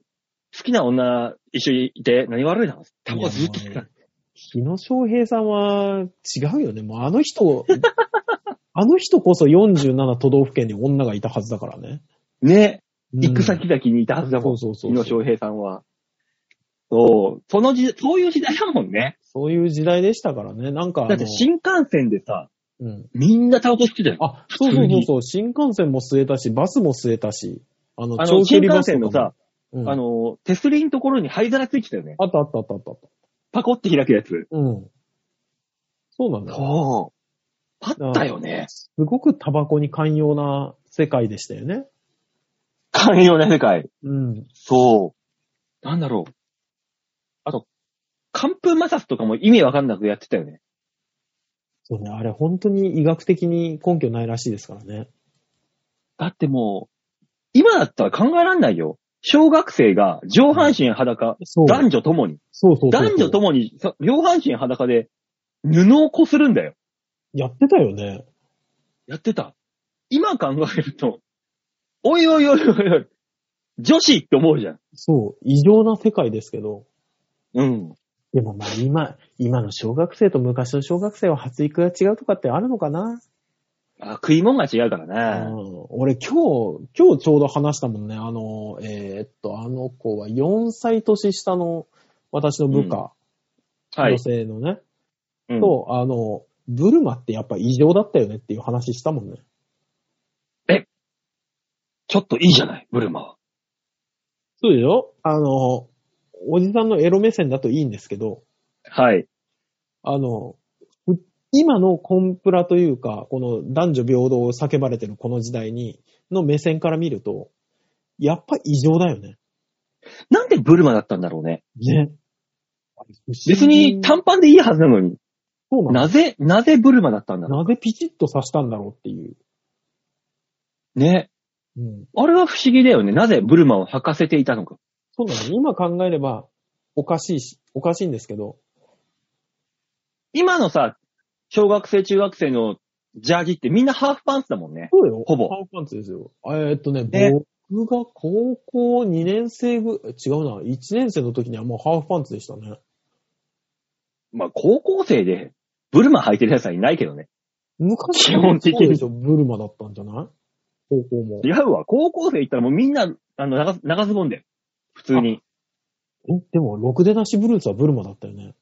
好きな女一緒にいて何が悪いの？タバコずっと吸ってた。日野翔平さんは違うよね。もうあの人、[laughs] あの人こそ47都道府県に女がいたはずだからね。ね。うん行く先々にいたはずだもん。そうそうそう日野翔平さんは。そう。その時、そういう時代だもんね。そういう時代でしたからね。なんか。だって新幹線でさ、うん。みんなタバコ吸ってたよ。あ、そうそうそうそう。新幹線も吸えたし、バスも吸えたし。あの、あの、新幹線のさ、も、うんあの、手すりのところに灰皿ついてたよね。あったあったあったあった。パコって開くやつ。うん。そうなんだよ。そう。あったよね。すごくタバコに寛容な世界でしたよね。寛容な世界。うん。そう。なんだろう。あと、寒風摩擦とかも意味わかんなくやってたよね。そうね。あれ本当に医学的に根拠ないらしいですからね。だってもう、今だったら考えらんないよ。小学生が上半身裸。男女ともに、そうそう男女ともにさ両半身裸で布をこするんだよ。やってたよね。やってた。今考えると、おいおいおいおいおい、女子って思うじゃん。そう。異常な世界ですけど。うん。でもまあ今、今の小学生と昔の小学生は発育が違うとかってあるのかな、あ、食い物が違うからね。うん、俺今日、今日ちょうど話したもんね。あの、えーっと、あの子は4歳年下の私の部下、はい女。性のね、うんと、あの、ブルマってやっぱ異常だったよねっていう話したもんね。ちょっといいじゃない、ブルマは。そうでしょあの、おじさんのエロ目線だといいんですけど、はい。あの、う今のコンプラというか、この男女平等を叫ばれてるこの時代に、の目線から見ると、やっぱ異常だよね。なんでブルマだったんだろうね。ね。別に短パンでいいはずなのに。そうなのなぜ、なぜブルマだったんだろなぜピチッと刺したんだろうっていう。う。ね。うん。あれは不思議だよね。なぜブルマを履かせていたのか。そうなの。今考えれば、おかしいし、おかしいんですけど、今のさ、小学生、中学生のジャージってみんなハーフパンツだもんね。そうよ。ほぼハーフパンツですよ。えーっとね、ね僕が高校2年生ぐ、違うな、1年生の時にはもうハーフパンツでしたね。まあ、高校生でブルマ履いてるやつはいないけどね。昔基本的にそうでしょ、ブルマだったんじゃない？高校も。違うわ。高校生行ったらもうみんな、あの、長長ズボンで。普通に。えでも、ろくでなしブルースはブルマだったよね。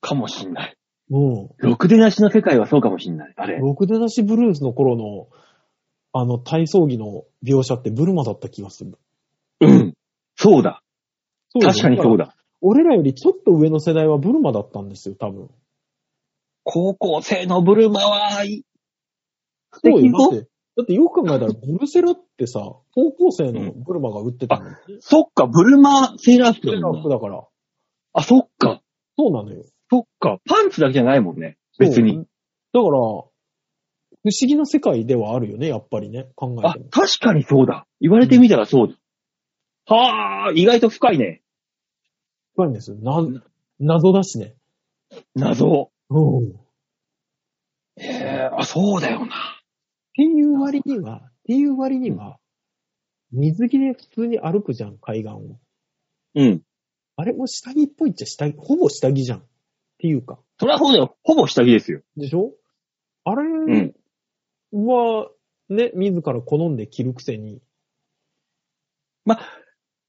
かもしんない。うん。ろくでなしの世界はそうかもしんない。あれ。ろくでなしブルースの頃の、あの、体操着の描写ってブルマだった気がする。うん。そうだ。確かにそうだ。だ。俺らよりちょっと上の世代はブルマだったんですよ、多分。高校生のブルマは、い素そうよ。だって、だってよく考えたら、ブルセラってさ、高校生のブルマが売ってたのに、そっか、ブルマセーラー服セーラー服だから。あ、そっか。そうなのよ。そっか。パンツだけじゃないもんね。別に。だから、不思議な世界ではあるよね、やっぱりね。考えあても、。確かにそうだ。言われてみたらそうだ。はあ、意外と深いね。深いんですよ。な、謎だしね。謎。うん。っへえ、あ、そうだよな。ていう割には、っていう割には、水着で普通に歩くじゃん、海岸を。うん。あれも下着っぽいっちゃ下着、ほぼ下着じゃん。っていうか。そりゃそうだよ。ほぼ下着ですよ。でしょ？あれうん。は、ね、自ら好んで着るくせに。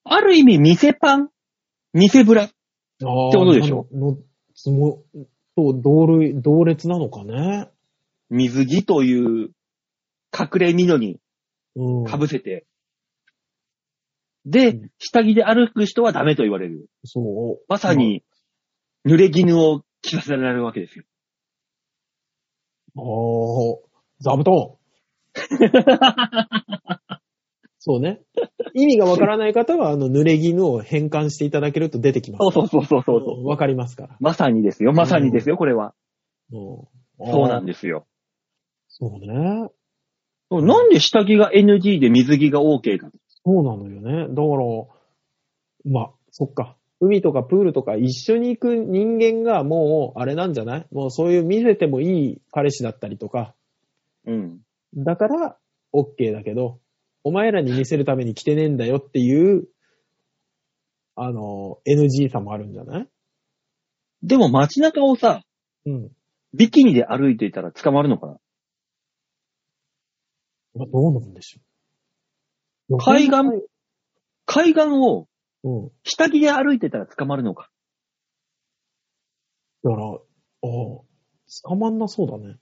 ある意味、店パン？店ブラ？ってことでしょ？の、のつも、そう、同類、同列なのかね。水着という隠れ布にうん。被せて。で、うん下着で歩く人はダメと言われる。そう。まさに、濡れ衣を着させられるわけですよ。ああ、座布団。[laughs] そうね。意味がわからない方は、あの、濡れ衣を変換していただけると出てきます。そうそうそうそうそう。うんわかりますから。まさにですよ。まさにですよ、これは。うんそうなんでですよ。そうね。なんで下着が NG で水着が OK か。そうなのよね。だから、まあ、そっか。海とかプールとか一緒に行く人間がもう、あれなんじゃない？もうそういう見せてもいい彼氏だったりとか、うん。だから OK だけど、お前らに見せるために着てねえんだよっていう、あの、NG さもあるんじゃない？でも街中をさ、うん。ビキニで歩いていたら捕まるのかな？まあ、どうなんでしょう。海岸海岸をうん。下着で歩いてたら捕まるのか。だから、ああ、捕まんなそうだね。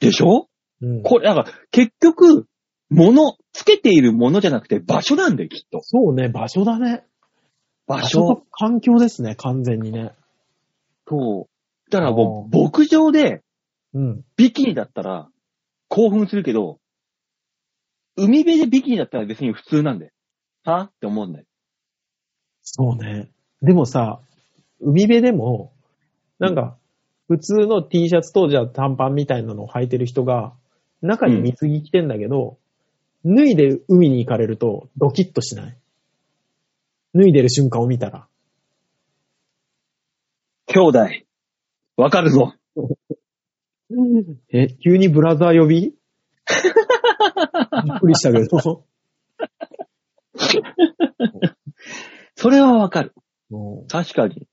でしょ？うん。これ、なんか、結局、物、つけているものじゃなくて場所なんだよ、きっと。そうね、場所だね。場と所。環境ですね、完全にね。そう。だからもう、あ牧場でうん。ビキニだったら興奮するけど、海辺でビキニだったら別に普通なんだよ。は？って思うんだよ。そうね。でもさ、海辺でも、なんか、普通の T シャツとじゃあ短パンみたいなのを履いてる人が、中に水着着てんだけど、脱いで海に行かれるとドキッとしない？脱いでる瞬間を見たら。兄弟、わかるぞ。[laughs] え、急にブラザー呼び？[laughs] びっくりしたけど。[laughs] それはわかる。も確かに。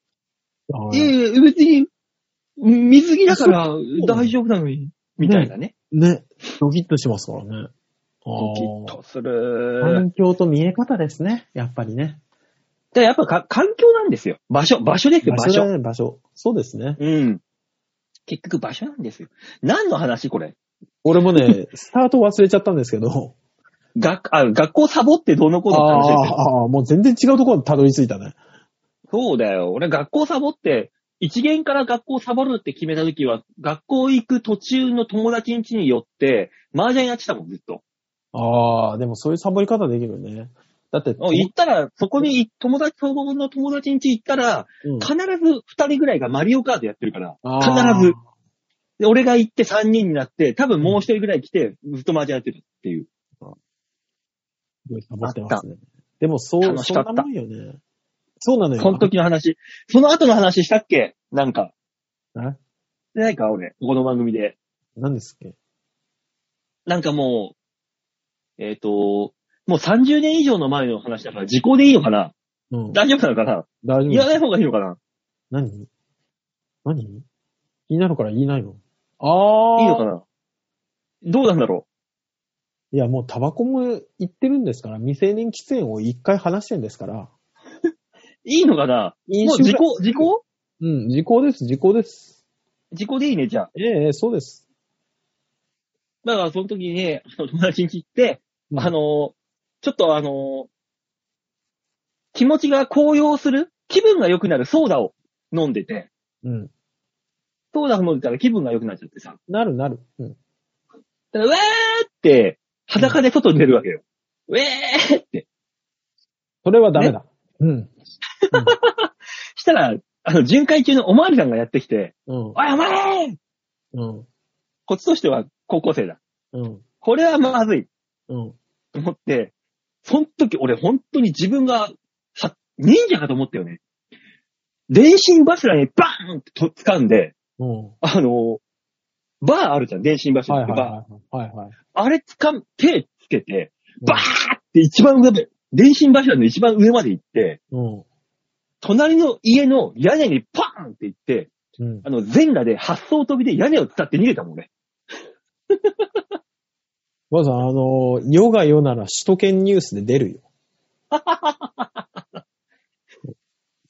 いやいや、別に、水着だから大丈夫なのに、みたいなね。ね、ドキッとしますからね。ドキッとする。環境と見え方ですね、やっぱりね。でやっぱか環境なんですよ。場所、場所ですよ、場所。場所だね、場所。そうですね。うん。結局場所なんですよ。何の話これ？俺もね、スタート忘れちゃったんですけど、学、あ、学校サボってどうのこうのって話ですよ。ああ、もう全然違うところにたどり着いたね。そうだよ。俺学校サボって、一元から学校サボるって決めた時は、学校行く途中の友達ん家に寄って、麻雀やってたもん、ずっと。ああ、でもそういうサボり方できるね。だって、お行ったら、そこに友達、そこの友達ん家行ったら、うん必ず二人ぐらいがマリオカートやってるから、必ず。で、俺が行って三人になって、多分もう一人ぐらい来て、ずっと麻雀やってるっていう。すごいサボってますね。でもそう、楽しかったそよね。そうなのよ。その時の話。その後の話したっけ？なんか。え？でないか俺、この番組で。何ですっけ？なんかもう、えっ、と、もう30年以上の前の話だから時効でいいのかな？うん。大丈夫なのかな？大丈夫言わない方がいいのかな？何？何？気になるから言いないの？ああ。いいのかな？どうなんだろいや、もうタバコも言ってるんですから、未成年喫煙を一回話してんですから。う [laughs] いいのかな？もう時効、時効？うん、時効です、時効です。時効でいいね、じゃあ。ええええそうです。だからその時にね、あの友達に行って、うんあの、ちょっとあの、気持ちが高揚する気分が良くなるソーダを飲んでて、うん。ソーダを飲んでたら気分が良くなっちゃってさ。なるなる。うん。だから、うわーって、裸で外に出るわけよ。うえーって。それはダメだ。うん。したら、あの、巡回中のおまわりさんがやってきて、うん。おい、お前うん。こっちとしては高校生だ。うん。これはまずい。うん。と思って、その時俺本当に自分が、は、忍者かと思ったよね。電信柱にバーンってと掴んで、うん。あの、バーあるじゃん、電信柱はいはいってバー。はい。はいはい。あれ掴ん、手つけて、バーって一番上まで、電信柱の一番上まで行って、うん。隣の家の屋根にパーンって行って、うん。あの、全裸で発想飛びで屋根を伝って逃げたもんね。[laughs] まずあの、世が世なら首都圏ニュースで出るよ。[laughs]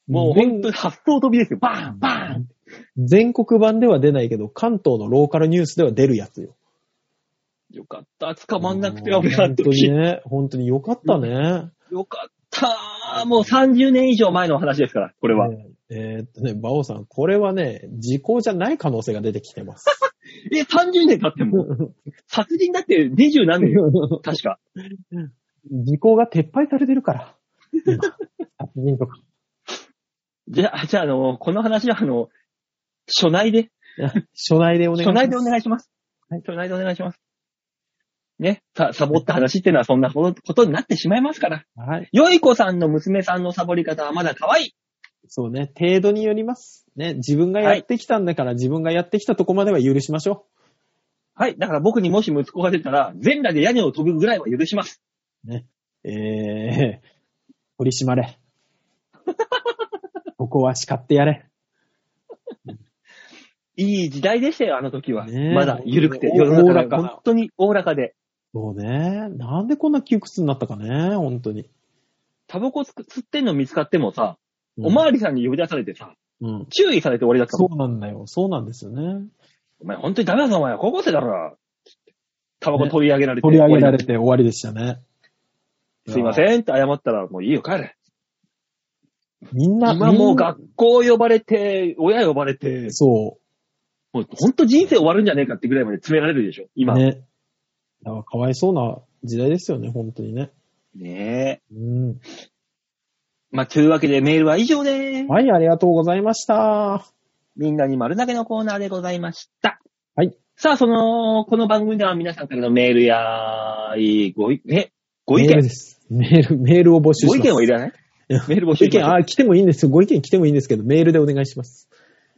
もう本当に発想飛びですよ。バーンバーン全国版では出ないけど、関東のローカルニュースでは出るやつよ。よかった。捕まんなくて、俺あの本当に時。ね、本当によかったね。よかった。もう30年以上前の話ですから、これは。ねえーっとね、バオさん、これはね、時効じゃない可能性が出てきてます。[laughs] え、30年経っても、[laughs] 殺人だって20何年？よ。[laughs] 確か。時効が撤廃されてるから。今殺人とか。じゃあ、じゃあ、あの、この話は、あの、初内で、初内でお願いします。初内でお願いします。はい初内でお願いします。ね、さ、サボった話っていうのはそんなことになってしまいますから。はい。よい子さんの娘さんのサボり方はまだ可愛い。そうね、程度によります。ね、自分がやってきたんだから、自分がやってきたとこまでは許しましょはい。だから僕にもし息子が出たら、全裸で屋根を飛ぶぐらいは許します。う。えー、取り締まれ。[laughs] ここは叱ってやれ。いい時代でしたよ、あの時は。ねえまだ緩くて、お世の中が本当におおらかで。そうね。なんでこんな窮屈になったかね、本当に。タバコ吸ってんの見つかってもさ、うんおまわりさんに呼び出されてさ、うん。注意されて終わりだったそもん。うなんだよ。そうなんですよね。お前本当にダメだぞ、お前。高校生だろ。タバコ取り上げられて。取り上げられ終わて終わりでしたね。りすいませんって謝ったら、もういいよ、帰れ。みんな、今もう学校呼ばれて、親呼ばれて、そもう本当人生終わるんじゃねえかってぐらいまで詰められるでしょ、う。今。ね。だからかわいそうな時代ですよね、本当にね。ねえ。うん。まあ、というわけでメールは以上でーす。はい、ありがとうございました。みんなに丸投げのコーナーでございました。はい。さあ、その、この番組では皆さんからのメールや、ごい、え、ご意見メールです。メール、メールを募集します。ご意見はいらない？[laughs] メール募ご意見、集しましょうあ、来てもいいんですよ。ご意見来てもいいんですけど、メールでお願いします。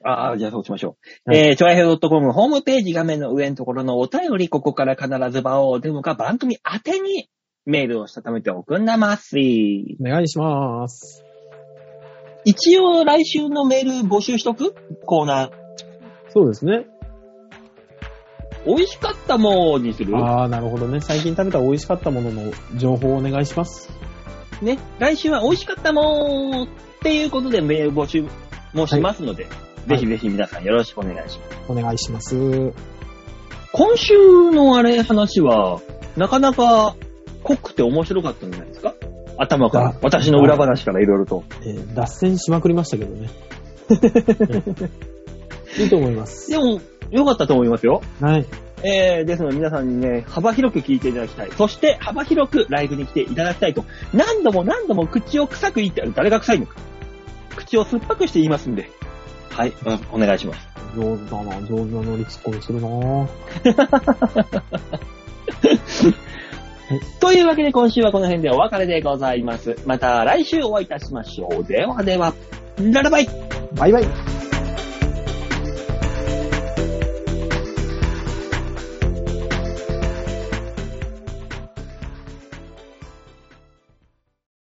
ああ、じゃあそうしましょう。はいえー、ちょいへい .com ホームページ画面の上のところのお便り、ここから必ず場をデモか番組宛てにメールをしたためておくんなます。一お願いします。応来週のメール募集しとくコーナー。そうですね。美味しかったもんにする？ああ、なるほどね。最近食べた美味しかったものの情報をお願いします。ね。来週は美味しかったもんっていうことでメール募集もしますので、ぜひぜひ皆さんよろしくお願いします。お願いします。今週のあれ話は、なかなか濃くて面白かったんじゃないですか？頭からあ。私の裏話からいろいろと。えー脱線しまくりましたけどね。[laughs] いいと思います。でも、良かったと思いますよ。はい。えー、ですので皆さんにね、幅広く聞いていただきたい。そして、幅広くライブに来ていただきたいと。何度も何度も口を臭く言って、誰が臭いのか。口を酸っぱくして言いますんで。はい、お願いします。上手だな、上手な乗りツッコミするな [laughs] というわけで今週はこの辺でお別れでございます。また来週お会いいたしましょう。ではでは、ララバイバイバイ